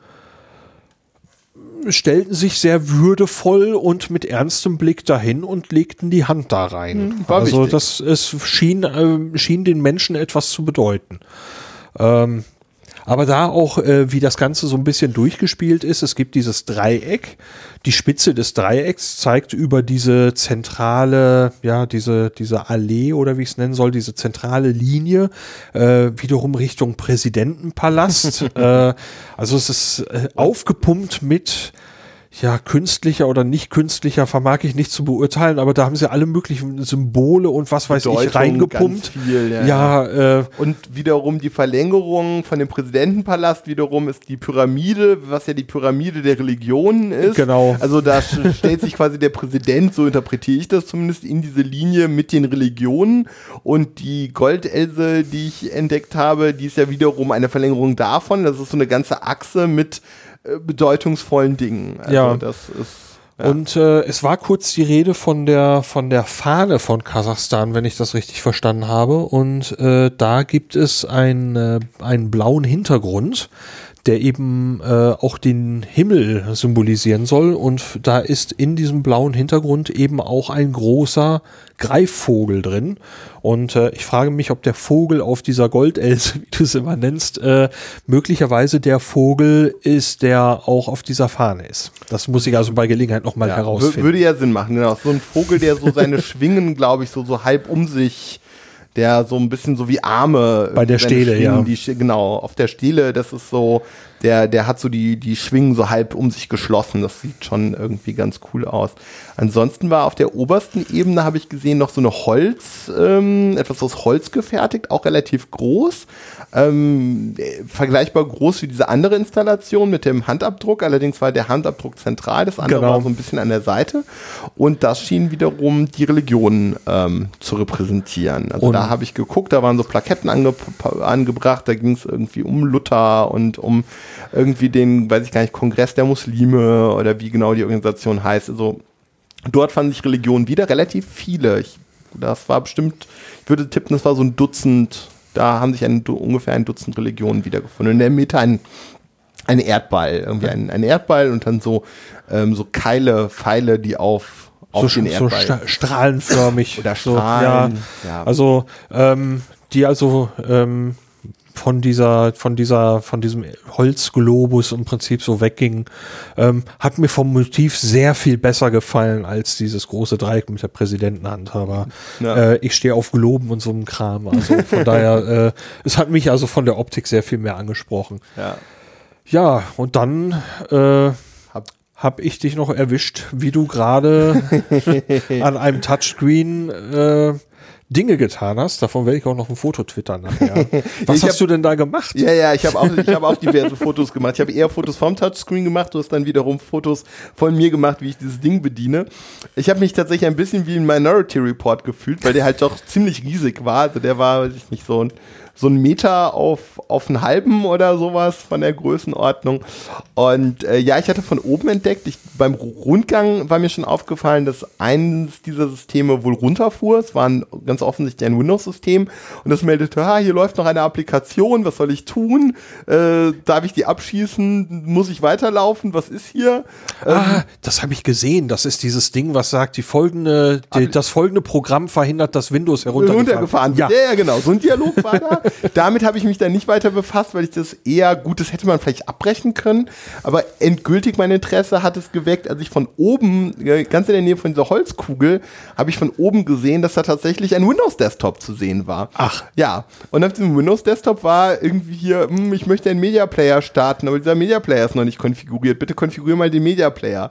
stellten sich sehr würdevoll und mit ernstem Blick dahin und legten die Hand da rein. Mhm, also wichtig. das es schien, äh, schien den Menschen etwas zu bedeuten. Ähm, aber da auch, äh, wie das Ganze so ein bisschen durchgespielt ist, es gibt dieses Dreieck. Die Spitze des Dreiecks zeigt über diese zentrale, ja, diese, diese Allee oder wie ich es nennen soll, diese zentrale Linie, äh, wiederum Richtung Präsidentenpalast. äh, also es ist äh, aufgepumpt mit ja, künstlicher oder nicht künstlicher vermag ich nicht zu beurteilen, aber da haben sie alle möglichen Symbole und was weiß Bedeutung, ich reingepumpt. Viel, ja, ja äh, und wiederum die Verlängerung von dem Präsidentenpalast wiederum ist die Pyramide, was ja die Pyramide der Religionen ist. Genau. Also da stellt sich quasi der Präsident, so interpretiere ich das zumindest, in diese Linie mit den Religionen und die Goldelse, die ich entdeckt habe, die ist ja wiederum eine Verlängerung davon. Das ist so eine ganze Achse mit bedeutungsvollen Dingen. Also ja. das ist ja. Und äh, es war kurz die Rede von der von der Fahne von Kasachstan, wenn ich das richtig verstanden habe. Und äh, da gibt es ein, äh, einen blauen Hintergrund, der eben äh, auch den Himmel symbolisieren soll. Und da ist in diesem blauen Hintergrund eben auch ein großer Greifvogel drin. Und äh, ich frage mich, ob der Vogel auf dieser Goldelse, wie du es immer nennst, äh, möglicherweise der Vogel ist, der auch auf dieser Fahne ist. Das muss ich also bei Gelegenheit nochmal ja, herausfinden. Würde ja Sinn machen, genau. So ein Vogel, der so seine Schwingen, glaube ich, so, so halb um sich der so ein bisschen so wie Arme bei der Stele, ja. Die, genau, auf der Stele, das ist so, der, der hat so die, die Schwingen so halb um sich geschlossen. Das sieht schon irgendwie ganz cool aus. Ansonsten war auf der obersten Ebene, habe ich gesehen, noch so eine Holz, ähm, etwas aus Holz gefertigt, auch relativ groß. Ähm, vergleichbar groß wie diese andere Installation mit dem Handabdruck. Allerdings war der Handabdruck zentral, das andere genau. war so ein bisschen an der Seite. Und das schien wiederum die Religion ähm, zu repräsentieren. Also und da habe ich geguckt, da waren so Plaketten ange angebracht, da ging es irgendwie um Luther und um irgendwie den, weiß ich gar nicht, Kongress der Muslime oder wie genau die Organisation heißt. Also dort fanden sich Religionen wieder relativ viele. Ich, das war bestimmt, ich würde tippen, das war so ein Dutzend, da haben sich ein, ungefähr ein Dutzend Religionen wiedergefunden. In der Mitte ein, ein Erdball, irgendwie ein, ein Erdball und dann so, ähm, so Keile, Pfeile, die auf, auf so, den Erdball. So strahlenförmig. Oder Strahlen. So, ja. ja. Also, ähm, die also ähm, von dieser, von dieser, von diesem Holzglobus im Prinzip so wegging, ähm, hat mir vom Motiv sehr viel besser gefallen als dieses große Dreieck mit der Präsidentenhand. Aber ja. äh, ich stehe auf Globen und so einem Kram. Also von daher, äh, es hat mich also von der Optik sehr viel mehr angesprochen. Ja, ja und dann äh, hab, ich dich noch erwischt, wie du gerade an einem Touchscreen äh, Dinge getan hast. Davon werde ich auch noch ein Foto twittern nachher. Was hast hab, du denn da gemacht? Ja, ja, ich habe auch, ich hab auch diverse Fotos gemacht. Ich habe eher Fotos vom Touchscreen gemacht. Du hast dann wiederum Fotos von mir gemacht, wie ich dieses Ding bediene. Ich habe mich tatsächlich ein bisschen wie ein Minority Report gefühlt, weil der halt doch ziemlich riesig war. Also der war, weiß ich nicht, so ein so ein Meter auf, auf einen halben oder sowas von der Größenordnung. Und äh, ja, ich hatte von oben entdeckt, ich, beim Rundgang war mir schon aufgefallen, dass eines dieser Systeme wohl runterfuhr. Es war ein, ganz offensichtlich ein Windows-System und das meldete, ah, hier läuft noch eine Applikation, was soll ich tun? Äh, darf ich die abschießen? Muss ich weiterlaufen? Was ist hier? Ah, ähm, das habe ich gesehen. Das ist dieses Ding, was sagt, die folgende, die, das folgende Programm verhindert, dass Windows heruntergefahren, heruntergefahren wird. Ja. ja, genau. So ein Dialog war da. Damit habe ich mich dann nicht weiter befasst, weil ich das eher, gut, das hätte man vielleicht abbrechen können, aber endgültig mein Interesse hat es geweckt, als ich von oben, ganz in der Nähe von dieser Holzkugel, habe ich von oben gesehen, dass da tatsächlich ein Windows-Desktop zu sehen war. Ach. Ja. Und auf diesem Windows-Desktop war irgendwie hier, hm, ich möchte einen Media Player starten, aber dieser Media Player ist noch nicht konfiguriert. Bitte konfiguriere mal den Media Player.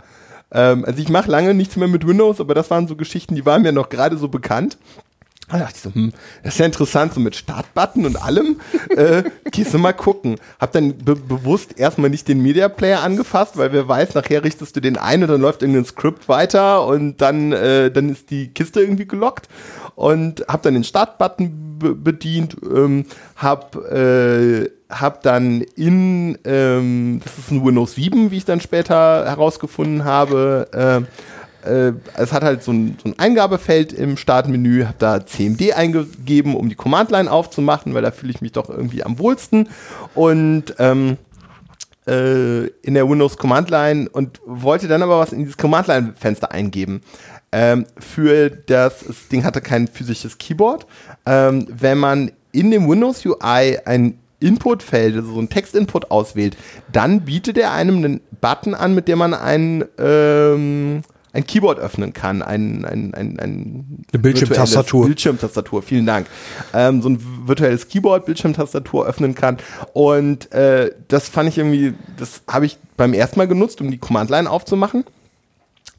Ähm, also ich mache lange nichts mehr mit Windows, aber das waren so Geschichten, die waren mir noch gerade so bekannt. Da dachte ich so, hm, das ist ja interessant, so mit Startbutton und allem. äh, gehst du mal gucken. Hab dann be bewusst erstmal nicht den Media Player angefasst, weil wer weiß, nachher richtest du den ein und dann läuft irgendein Skript weiter und dann, äh, dann ist die Kiste irgendwie gelockt. Und hab dann den Startbutton be bedient, ähm, hab, äh, hab dann in, ähm, das ist ein Windows 7, wie ich dann später herausgefunden habe, äh, äh, es hat halt so ein, so ein Eingabefeld im Startmenü, habe da CMD eingegeben, um die Command-Line aufzumachen, weil da fühle ich mich doch irgendwie am wohlsten. Und ähm, äh, in der Windows Command-Line und wollte dann aber was in dieses Command-Line-Fenster eingeben. Ähm, für das, das Ding hatte kein physisches Keyboard. Ähm, wenn man in dem Windows UI ein Inputfeld, also so ein Textinput auswählt, dann bietet er einem einen Button an, mit dem man ein ähm, ein Keyboard öffnen kann, ein, ein, ein, ein eine Bildschirmtastatur. Bildschirmtastatur, vielen Dank. Ähm, so ein virtuelles Keyboard, Bildschirmtastatur öffnen kann. Und äh, das fand ich irgendwie, das habe ich beim ersten Mal genutzt, um die Command-Line aufzumachen.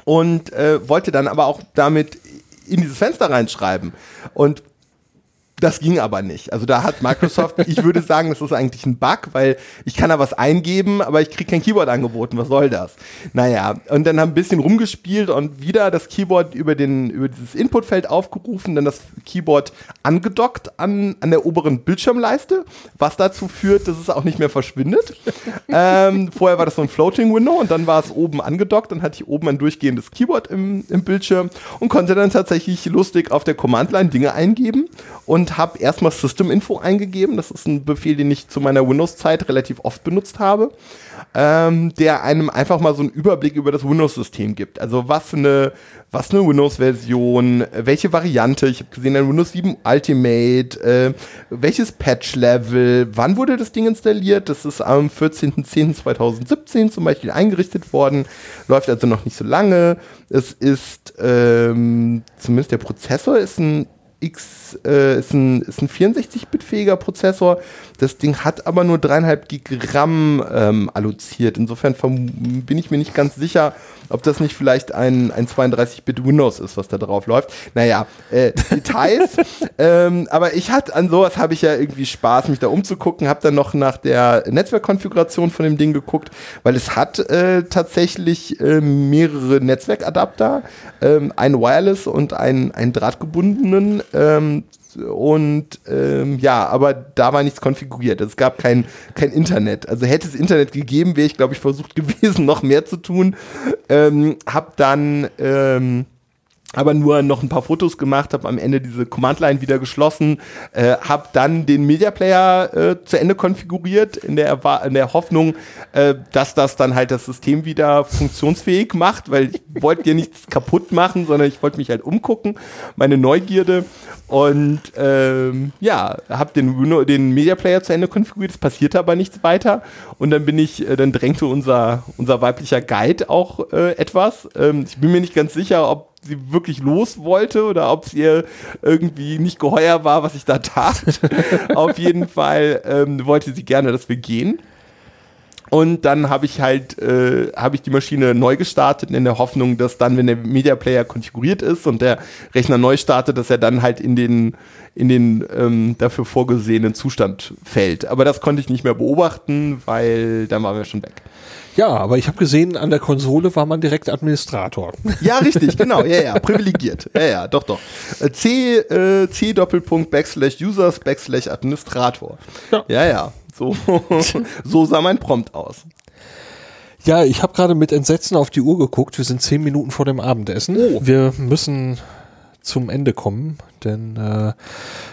Und äh, wollte dann aber auch damit in dieses Fenster reinschreiben. Und das ging aber nicht. Also da hat Microsoft, ich würde sagen, das ist eigentlich ein Bug, weil ich kann da was eingeben, aber ich kriege kein Keyboard angeboten. Was soll das? Naja, und dann haben ein bisschen rumgespielt und wieder das Keyboard über, den, über dieses Inputfeld aufgerufen, dann das Keyboard angedockt an, an der oberen Bildschirmleiste, was dazu führt, dass es auch nicht mehr verschwindet. ähm, vorher war das so ein Floating Window und dann war es oben angedockt, dann hatte ich oben ein durchgehendes Keyboard im, im Bildschirm und konnte dann tatsächlich lustig auf der Command-Line Dinge eingeben und und habe erstmal System-Info eingegeben. Das ist ein Befehl, den ich zu meiner Windows-Zeit relativ oft benutzt habe, ähm, der einem einfach mal so einen Überblick über das Windows-System gibt. Also was eine, was eine Windows-Version, welche Variante, ich habe gesehen, ein Windows 7 Ultimate, äh, welches Patch-Level, wann wurde das Ding installiert? Das ist am 14.10.2017 zum Beispiel eingerichtet worden, läuft also noch nicht so lange. Es ist ähm, zumindest der Prozessor ist ein X äh, ist ein, ist ein 64-Bit-fähiger Prozessor. Das Ding hat aber nur dreieinhalb Gigramm ähm, alloziert. Insofern bin ich mir nicht ganz sicher, ob das nicht vielleicht ein, ein 32-Bit Windows ist, was da drauf läuft. Naja, äh, Details. ähm, aber ich hatte an sowas habe ich ja irgendwie Spaß, mich da umzugucken. Habe dann noch nach der Netzwerkkonfiguration von dem Ding geguckt, weil es hat äh, tatsächlich äh, mehrere Netzwerkadapter, ähm, ein Wireless und einen, einen drahtgebundenen. Ähm, und ähm, ja, aber da war nichts konfiguriert. Es gab kein, kein Internet. Also hätte es Internet gegeben, wäre ich, glaube ich, versucht gewesen, noch mehr zu tun. Ähm, hab dann ähm, aber nur noch ein paar Fotos gemacht, habe am Ende diese Command-Line wieder geschlossen, äh, habe dann den Media Player äh, zu Ende konfiguriert, in der, in der Hoffnung, äh, dass das dann halt das System wieder funktionsfähig macht, weil ich wollte ja nichts kaputt machen, sondern ich wollte mich halt umgucken, meine Neugierde und ähm, ja, habe den, den Media Player zu Ende konfiguriert, es passierte aber nichts weiter und dann bin ich, äh, dann drängte unser, unser weiblicher Guide auch äh, etwas. Ähm, ich bin mir nicht ganz sicher, ob sie wirklich los wollte oder ob es ihr irgendwie nicht geheuer war, was ich da tat. Auf jeden Fall ähm, wollte sie gerne, dass wir gehen. Und dann habe ich halt, äh, habe ich die Maschine neu gestartet in der Hoffnung, dass dann, wenn der Media Player konfiguriert ist und der Rechner neu startet, dass er dann halt in den, in den ähm, dafür vorgesehenen Zustand fällt. Aber das konnte ich nicht mehr beobachten, weil dann waren wir schon weg. Ja, aber ich habe gesehen, an der Konsole war man direkt Administrator. Ja, richtig, genau. Ja, ja, privilegiert. Ja, ja, doch, doch. Äh, C, äh, C Doppelpunkt Backslash Users Backslash Administrator. Ja, ja. ja. So, so sah mein Prompt aus. Ja, ich habe gerade mit Entsetzen auf die Uhr geguckt. Wir sind zehn Minuten vor dem Abendessen. Oh. Wir müssen zum Ende kommen, denn äh,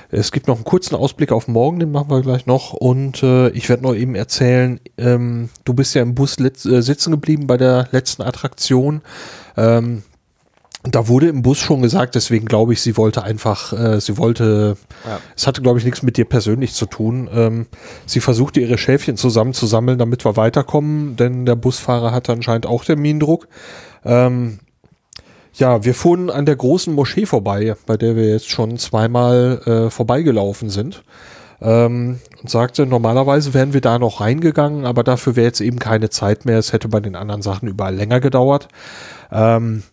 es gibt noch einen kurzen Ausblick auf morgen, den machen wir gleich noch. Und äh, ich werde noch eben erzählen, ähm, du bist ja im Bus äh, sitzen geblieben bei der letzten Attraktion. Ähm, da wurde im Bus schon gesagt, deswegen glaube ich, sie wollte einfach, äh, sie wollte, ja. es hatte glaube ich nichts mit dir persönlich zu tun. Ähm, sie versuchte ihre Schäfchen zusammenzusammeln, damit wir weiterkommen, denn der Busfahrer hatte anscheinend auch Termindruck. Ähm, ja, wir fuhren an der großen Moschee vorbei, bei der wir jetzt schon zweimal äh, vorbeigelaufen sind. Ähm, und sagte, normalerweise wären wir da noch reingegangen, aber dafür wäre jetzt eben keine Zeit mehr. Es hätte bei den anderen Sachen überall länger gedauert. Ähm,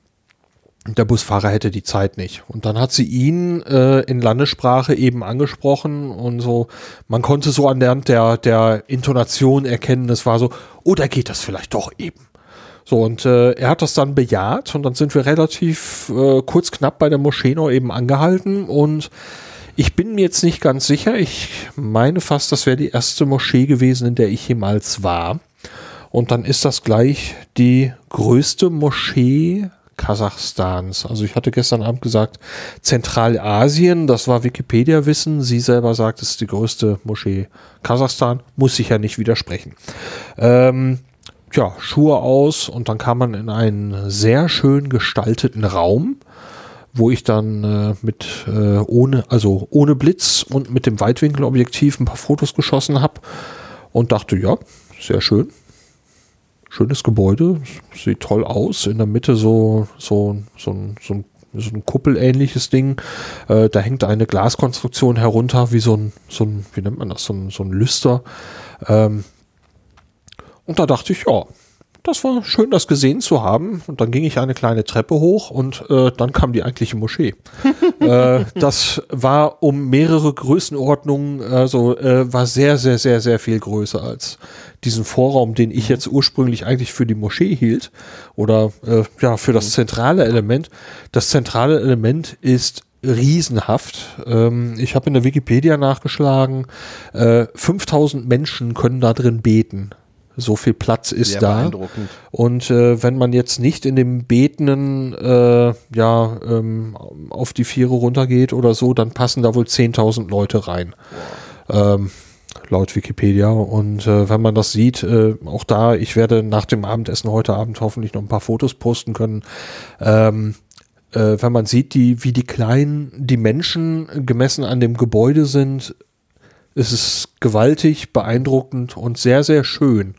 der Busfahrer hätte die Zeit nicht. Und dann hat sie ihn äh, in Landessprache eben angesprochen und so, man konnte so an der, der, der Intonation erkennen, es war so, oh, da geht das vielleicht doch eben. So, und äh, er hat das dann bejaht und dann sind wir relativ äh, kurz knapp bei der Moschee noch eben angehalten und ich bin mir jetzt nicht ganz sicher. Ich meine fast, das wäre die erste Moschee gewesen, in der ich jemals war. Und dann ist das gleich die größte Moschee Kasachstans. Also ich hatte gestern Abend gesagt Zentralasien, das war Wikipedia-Wissen. Sie selber sagt, es ist die größte Moschee Kasachstan. Muss ich ja nicht widersprechen. Ähm, ja, Schuhe aus und dann kam man in einen sehr schön gestalteten Raum, wo ich dann äh, mit äh, ohne, also ohne Blitz und mit dem Weitwinkelobjektiv ein paar Fotos geschossen habe und dachte, ja, sehr schön. Schönes Gebäude, sieht toll aus. In der Mitte so, so, so, ein, so ein so ein Kuppelähnliches Ding. Äh, da hängt eine Glaskonstruktion herunter, wie so ein, so ein, wie nennt man das, so ein, so ein Lüster. Ähm, und da dachte ich, ja, das war schön, das gesehen zu haben. Und dann ging ich eine kleine Treppe hoch und äh, dann kam die eigentliche Moschee. äh, das war um mehrere Größenordnungen, also äh, war sehr, sehr, sehr, sehr viel größer als diesen Vorraum, den ich jetzt ursprünglich eigentlich für die Moschee hielt oder äh, ja für das zentrale Element. Das zentrale Element ist riesenhaft. Ähm, ich habe in der Wikipedia nachgeschlagen, äh, 5000 Menschen können da drin beten So viel Platz ist Sehr da. Und äh, wenn man jetzt nicht in dem betenden, äh, ja, ähm, auf die Viere runtergeht oder so, dann passen da wohl 10.000 Leute rein. Ähm, laut Wikipedia. Und äh, wenn man das sieht, äh, auch da, ich werde nach dem Abendessen heute Abend hoffentlich noch ein paar Fotos posten können. Ähm, äh, wenn man sieht, die, wie die kleinen, die Menschen gemessen an dem Gebäude sind, ist es gewaltig, beeindruckend und sehr, sehr schön.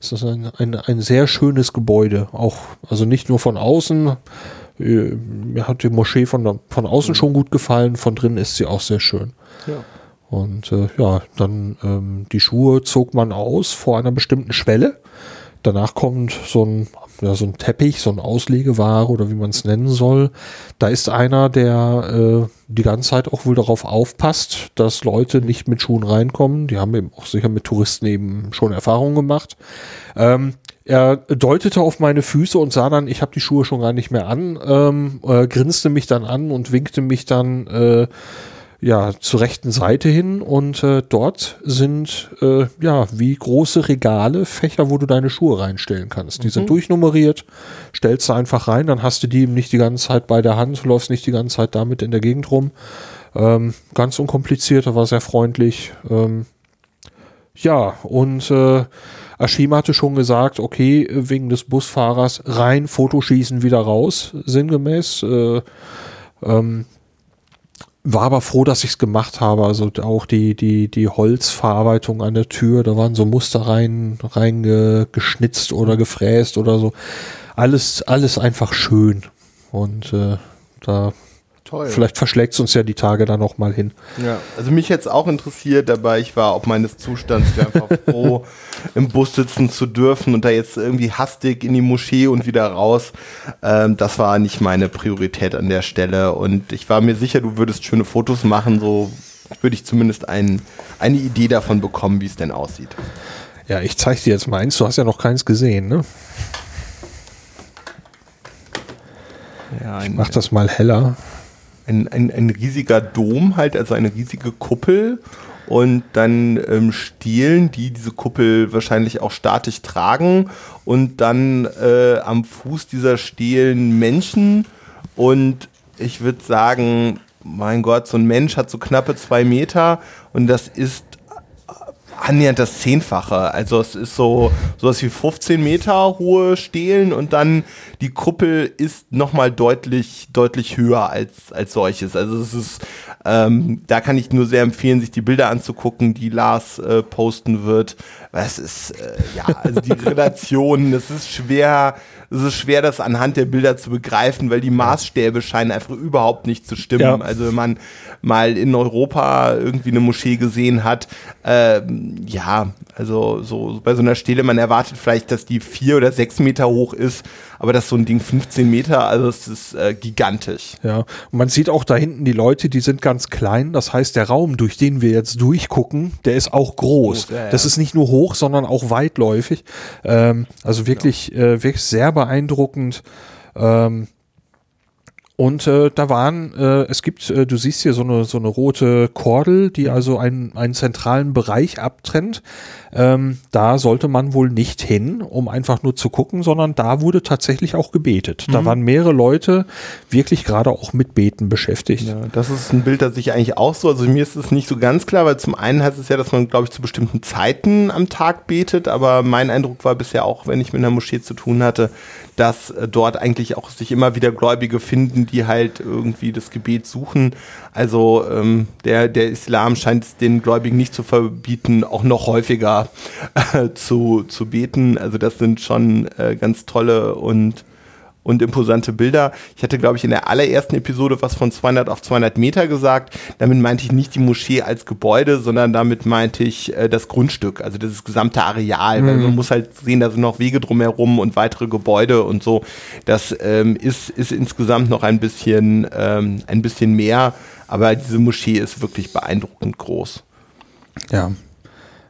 Es ist ein, ein, ein sehr schönes Gebäude. Auch, also nicht nur von außen. Äh, Mir hat die Moschee von, von außen schon gut gefallen, von drin ist sie auch sehr schön. Ja. Und äh, ja, dann ähm, die Schuhe zog man aus vor einer bestimmten Schwelle. Danach kommt so ein, ja, so ein Teppich, so ein Auslegeware oder wie man es nennen soll. Da ist einer, der äh, die ganze Zeit auch wohl darauf aufpasst, dass Leute nicht mit Schuhen reinkommen. Die haben eben auch sicher mit Touristen eben schon Erfahrungen gemacht. Ähm, er deutete auf meine Füße und sah dann, ich habe die Schuhe schon gar nicht mehr an, ähm, äh, grinste mich dann an und winkte mich dann äh, ja zur rechten Seite hin und äh, dort sind äh, ja wie große Regale Fächer, wo du deine Schuhe reinstellen kannst. Die sind durchnummeriert, stellst du einfach rein, dann hast du die eben nicht die ganze Zeit bei der Hand, läufst nicht die ganze Zeit damit in der Gegend rum. Ähm, ganz unkompliziert, er war sehr freundlich. Ähm, ja, und äh, Ashima hatte schon gesagt, okay, wegen des Busfahrers rein, Fotoschießen wieder raus, sinngemäß. Äh, ähm, war aber froh, dass ich es gemacht habe. Also auch die, die, die Holzverarbeitung an der Tür, da waren so Muster rein, rein ge, geschnitzt oder gefräst oder so. Alles, alles einfach schön. Und äh, da Toll. vielleicht verschlägt es uns ja die Tage da noch mal hin. Ja, also mich jetzt auch interessiert, dabei ich war ob meines Zustands, einfach froh, im Bus sitzen zu dürfen und da jetzt irgendwie hastig in die Moschee und wieder raus. Ähm, das war nicht meine Priorität an der Stelle und ich war mir sicher, du würdest schöne Fotos machen, so würde ich zumindest ein, eine Idee davon bekommen, wie es denn aussieht. Ja, ich zeig dir jetzt mal eins. Du hast ja noch keins gesehen, ne? Ja, Ich mach das mal heller. Ein, ein, ein riesiger Dom halt, also eine riesige Kuppel. Und dann ähm, Stielen, die diese Kuppel wahrscheinlich auch statisch tragen. Und dann äh, am Fuß dieser Stielen Menschen. Und ich würde sagen, mein Gott, so ein Mensch hat so knappe zwei Meter. Und das ist annähernd das Zehnfache. Also es ist so sowas wie 15 Meter hohe Stelen und dann die Kuppel ist nochmal deutlich, deutlich höher als, als solches. Also es ist, ähm, da kann ich nur sehr empfehlen, sich die Bilder anzugucken, die Lars äh, posten wird. Es ist, äh, ja, also die Relation, es ist schwer, es ist schwer, das anhand der Bilder zu begreifen, weil die Maßstäbe scheinen einfach überhaupt nicht zu stimmen. Ja. Also wenn man mal in Europa irgendwie eine Moschee gesehen hat, ähm, ja, also so bei so einer Stele, man erwartet vielleicht, dass die vier oder sechs Meter hoch ist, aber das ist so ein Ding 15 Meter, also es ist äh, gigantisch. Ja, und man sieht auch da hinten die Leute, die sind ganz klein. Das heißt, der Raum, durch den wir jetzt durchgucken, der ist auch groß. Ja, ja. Das ist nicht nur hoch, sondern auch weitläufig. Ähm, also wirklich, äh, wirklich sehr beeindruckend. Ähm, und äh, da waren, äh, es gibt, äh, du siehst hier so eine, so eine rote Kordel, die also einen, einen zentralen Bereich abtrennt. Ähm, da sollte man wohl nicht hin, um einfach nur zu gucken, sondern da wurde tatsächlich auch gebetet. Da waren mehrere Leute wirklich gerade auch mit Beten beschäftigt. Ja, das ist ein Bild, das ich eigentlich auch so, also mir ist es nicht so ganz klar, weil zum einen heißt es ja, dass man, glaube ich, zu bestimmten Zeiten am Tag betet, aber mein Eindruck war bisher auch, wenn ich mit einer Moschee zu tun hatte, dass äh, dort eigentlich auch sich immer wieder Gläubige finden, die halt irgendwie das Gebet suchen. Also ähm, der, der Islam scheint es den Gläubigen nicht zu verbieten, auch noch häufiger äh, zu, zu beten. Also das sind schon äh, ganz tolle und und imposante Bilder. Ich hatte, glaube ich, in der allerersten Episode was von 200 auf 200 Meter gesagt. Damit meinte ich nicht die Moschee als Gebäude, sondern damit meinte ich äh, das Grundstück, also das gesamte Areal. Weil man muss halt sehen, da sind noch Wege drumherum und weitere Gebäude und so. Das ähm, ist, ist insgesamt noch ein bisschen, ähm, ein bisschen mehr, aber diese Moschee ist wirklich beeindruckend groß. Ja.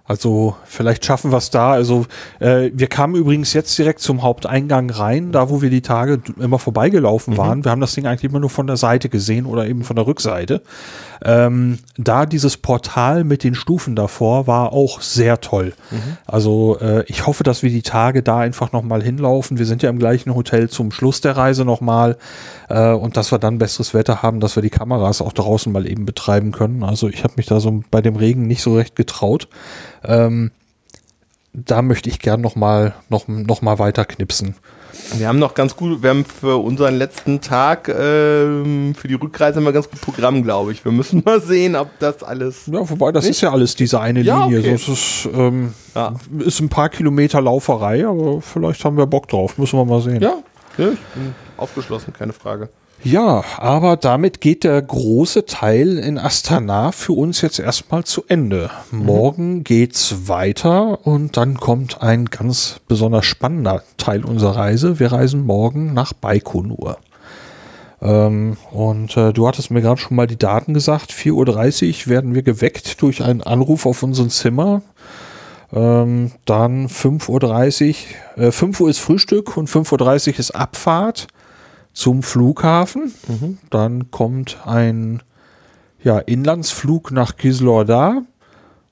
Also vielleicht schaffen wir es da. Also äh, wir kamen übrigens jetzt direkt zum Haupteingang rein, da wo wir die Tage immer vorbeigelaufen waren. Wir haben das Ding eigentlich immer nur von der Seite gesehen oder eben von der Rückseite. Ähm, da dieses Portal mit den Stufen davor war auch sehr toll. Also äh, ich hoffe, dass wir die Tage da einfach nochmal hinlaufen. Wir sind ja im gleichen Hotel zum Schluss der Reise nochmal äh, und dass wir dann besseres Wetter haben, dass wir die Kameras auch draußen mal eben betreiben können. Also ich habe mich da so bei dem Regen nicht so recht getraut. Ähm, da möchte ich gern noch mal, noch, noch mal weiter knipsen. Wir haben noch ganz gut, wir haben für unseren letzten Tag, ähm, für die Rückreise immer ganz gut Programm, glaube ich. Wir müssen mal sehen, ob das alles. Ja, wobei, das Nicht? ist ja alles diese eine Ja, Linie. okay. Das ist, ähm, Ja. ist ein paar Kilometer Lauferei, aber vielleicht haben wir Bock drauf. Müssen wir mal sehen. Ja, ja ich bin aufgeschlossen, keine Frage. Ja, aber damit geht der große Teil in Astana für uns jetzt erstmal zu Ende. Morgen geht's weiter und dann kommt ein ganz besonders spannender Teil unserer Reise. Wir reisen morgen nach Baikonur. Ähm, und äh, du hattest mir gerade schon mal die Daten gesagt. 4.30 Uhr werden wir geweckt durch einen Anruf auf unserem Zimmer. Ähm, dann 5.30 Uhr, äh, 5 Uhr ist Frühstück und 5.30 Uhr ist Abfahrt zum Flughafen. Dann kommt ein ja, Inlandsflug nach Kislorda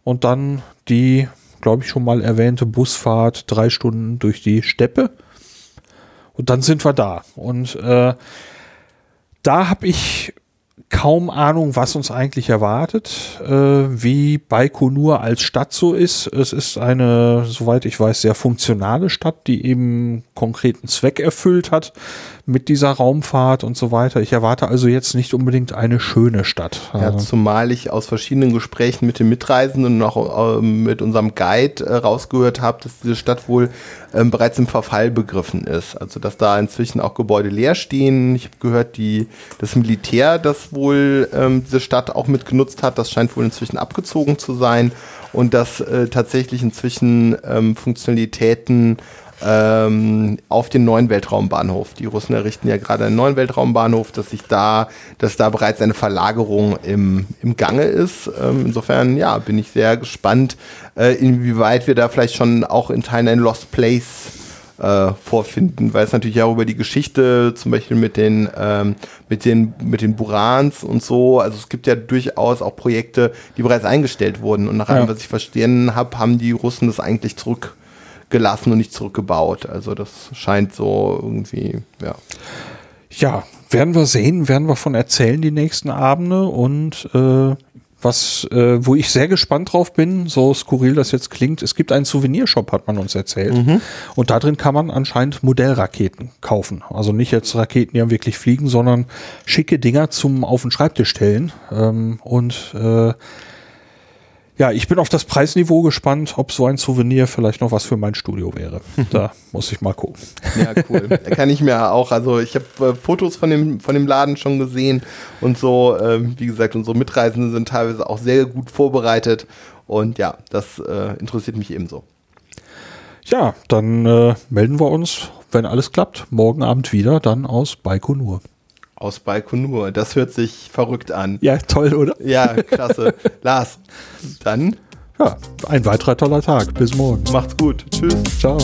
und dann die, glaube ich, schon mal erwähnte Busfahrt drei Stunden durch die Steppe. Und dann sind wir da. Und äh, da habe ich kaum Ahnung, was uns eigentlich erwartet, äh, wie Baikonur als Stadt so ist. Es ist eine, soweit ich weiß, sehr funktionale Stadt, die eben konkreten Zweck erfüllt hat mit dieser Raumfahrt und so weiter. Ich erwarte also jetzt nicht unbedingt eine schöne Stadt. Ja, Also, zumal ich aus verschiedenen Gesprächen mit den Mitreisenden und auch ähm, mit unserem Guide äh, rausgehört habe, dass diese Stadt wohl ähm, bereits im Verfall begriffen ist. Also dass da inzwischen auch Gebäude leer stehen. Ich habe gehört, die, das Militär, das wohl ähm, diese Stadt auch mitgenutzt hat, das scheint wohl inzwischen abgezogen zu sein. Und dass äh, tatsächlich inzwischen ähm, Funktionalitäten ähm, auf den neuen Weltraumbahnhof. Die Russen errichten ja gerade einen neuen Weltraumbahnhof, dass sich da, dass da bereits eine Verlagerung im, im Gange ist. Ähm, insofern, ja, bin ich sehr gespannt, äh, inwieweit wir da vielleicht schon auch in Teilen ein Lost Place äh, vorfinden, weil es natürlich auch über die Geschichte, zum Beispiel mit den, ähm, mit den, mit den Burans und so, also es gibt ja durchaus auch Projekte, die bereits eingestellt wurden und nach allem, Ja. was ich verstehen habe, haben die Russen das eigentlich zurückgelassen und nicht zurückgebaut. Also das scheint so irgendwie, ja. ja, werden wir sehen, werden wir von erzählen die nächsten Abende und äh, was, äh, wo ich sehr gespannt drauf bin, so skurril das jetzt klingt, es gibt einen Souvenirshop, hat man uns erzählt. Und da drin kann man anscheinend Modellraketen kaufen. Also nicht jetzt Raketen, die ja wirklich fliegen, sondern schicke Dinger zum auf den Schreibtisch stellen. Ähm, und äh, ja, ich bin auf das Preisniveau gespannt, ob so ein Souvenir vielleicht noch was für mein Studio wäre. Da muss ich mal gucken. Ja, cool. da kann ich mir auch, also ich habe äh, Fotos von dem, von dem Laden schon gesehen und so, ähm, wie gesagt, unsere Mitreisenden sind teilweise auch sehr gut vorbereitet und ja, das äh, interessiert mich ebenso. Ja, dann äh, melden wir uns, wenn alles klappt, morgen Abend wieder, dann aus Baikonur. Aus Baikonur, das hört sich verrückt an. Ja, toll, oder? Ja, klasse. Lars, dann Ja, ein weiterer toller Tag. Bis morgen. macht's gut. Tschüss. Ciao.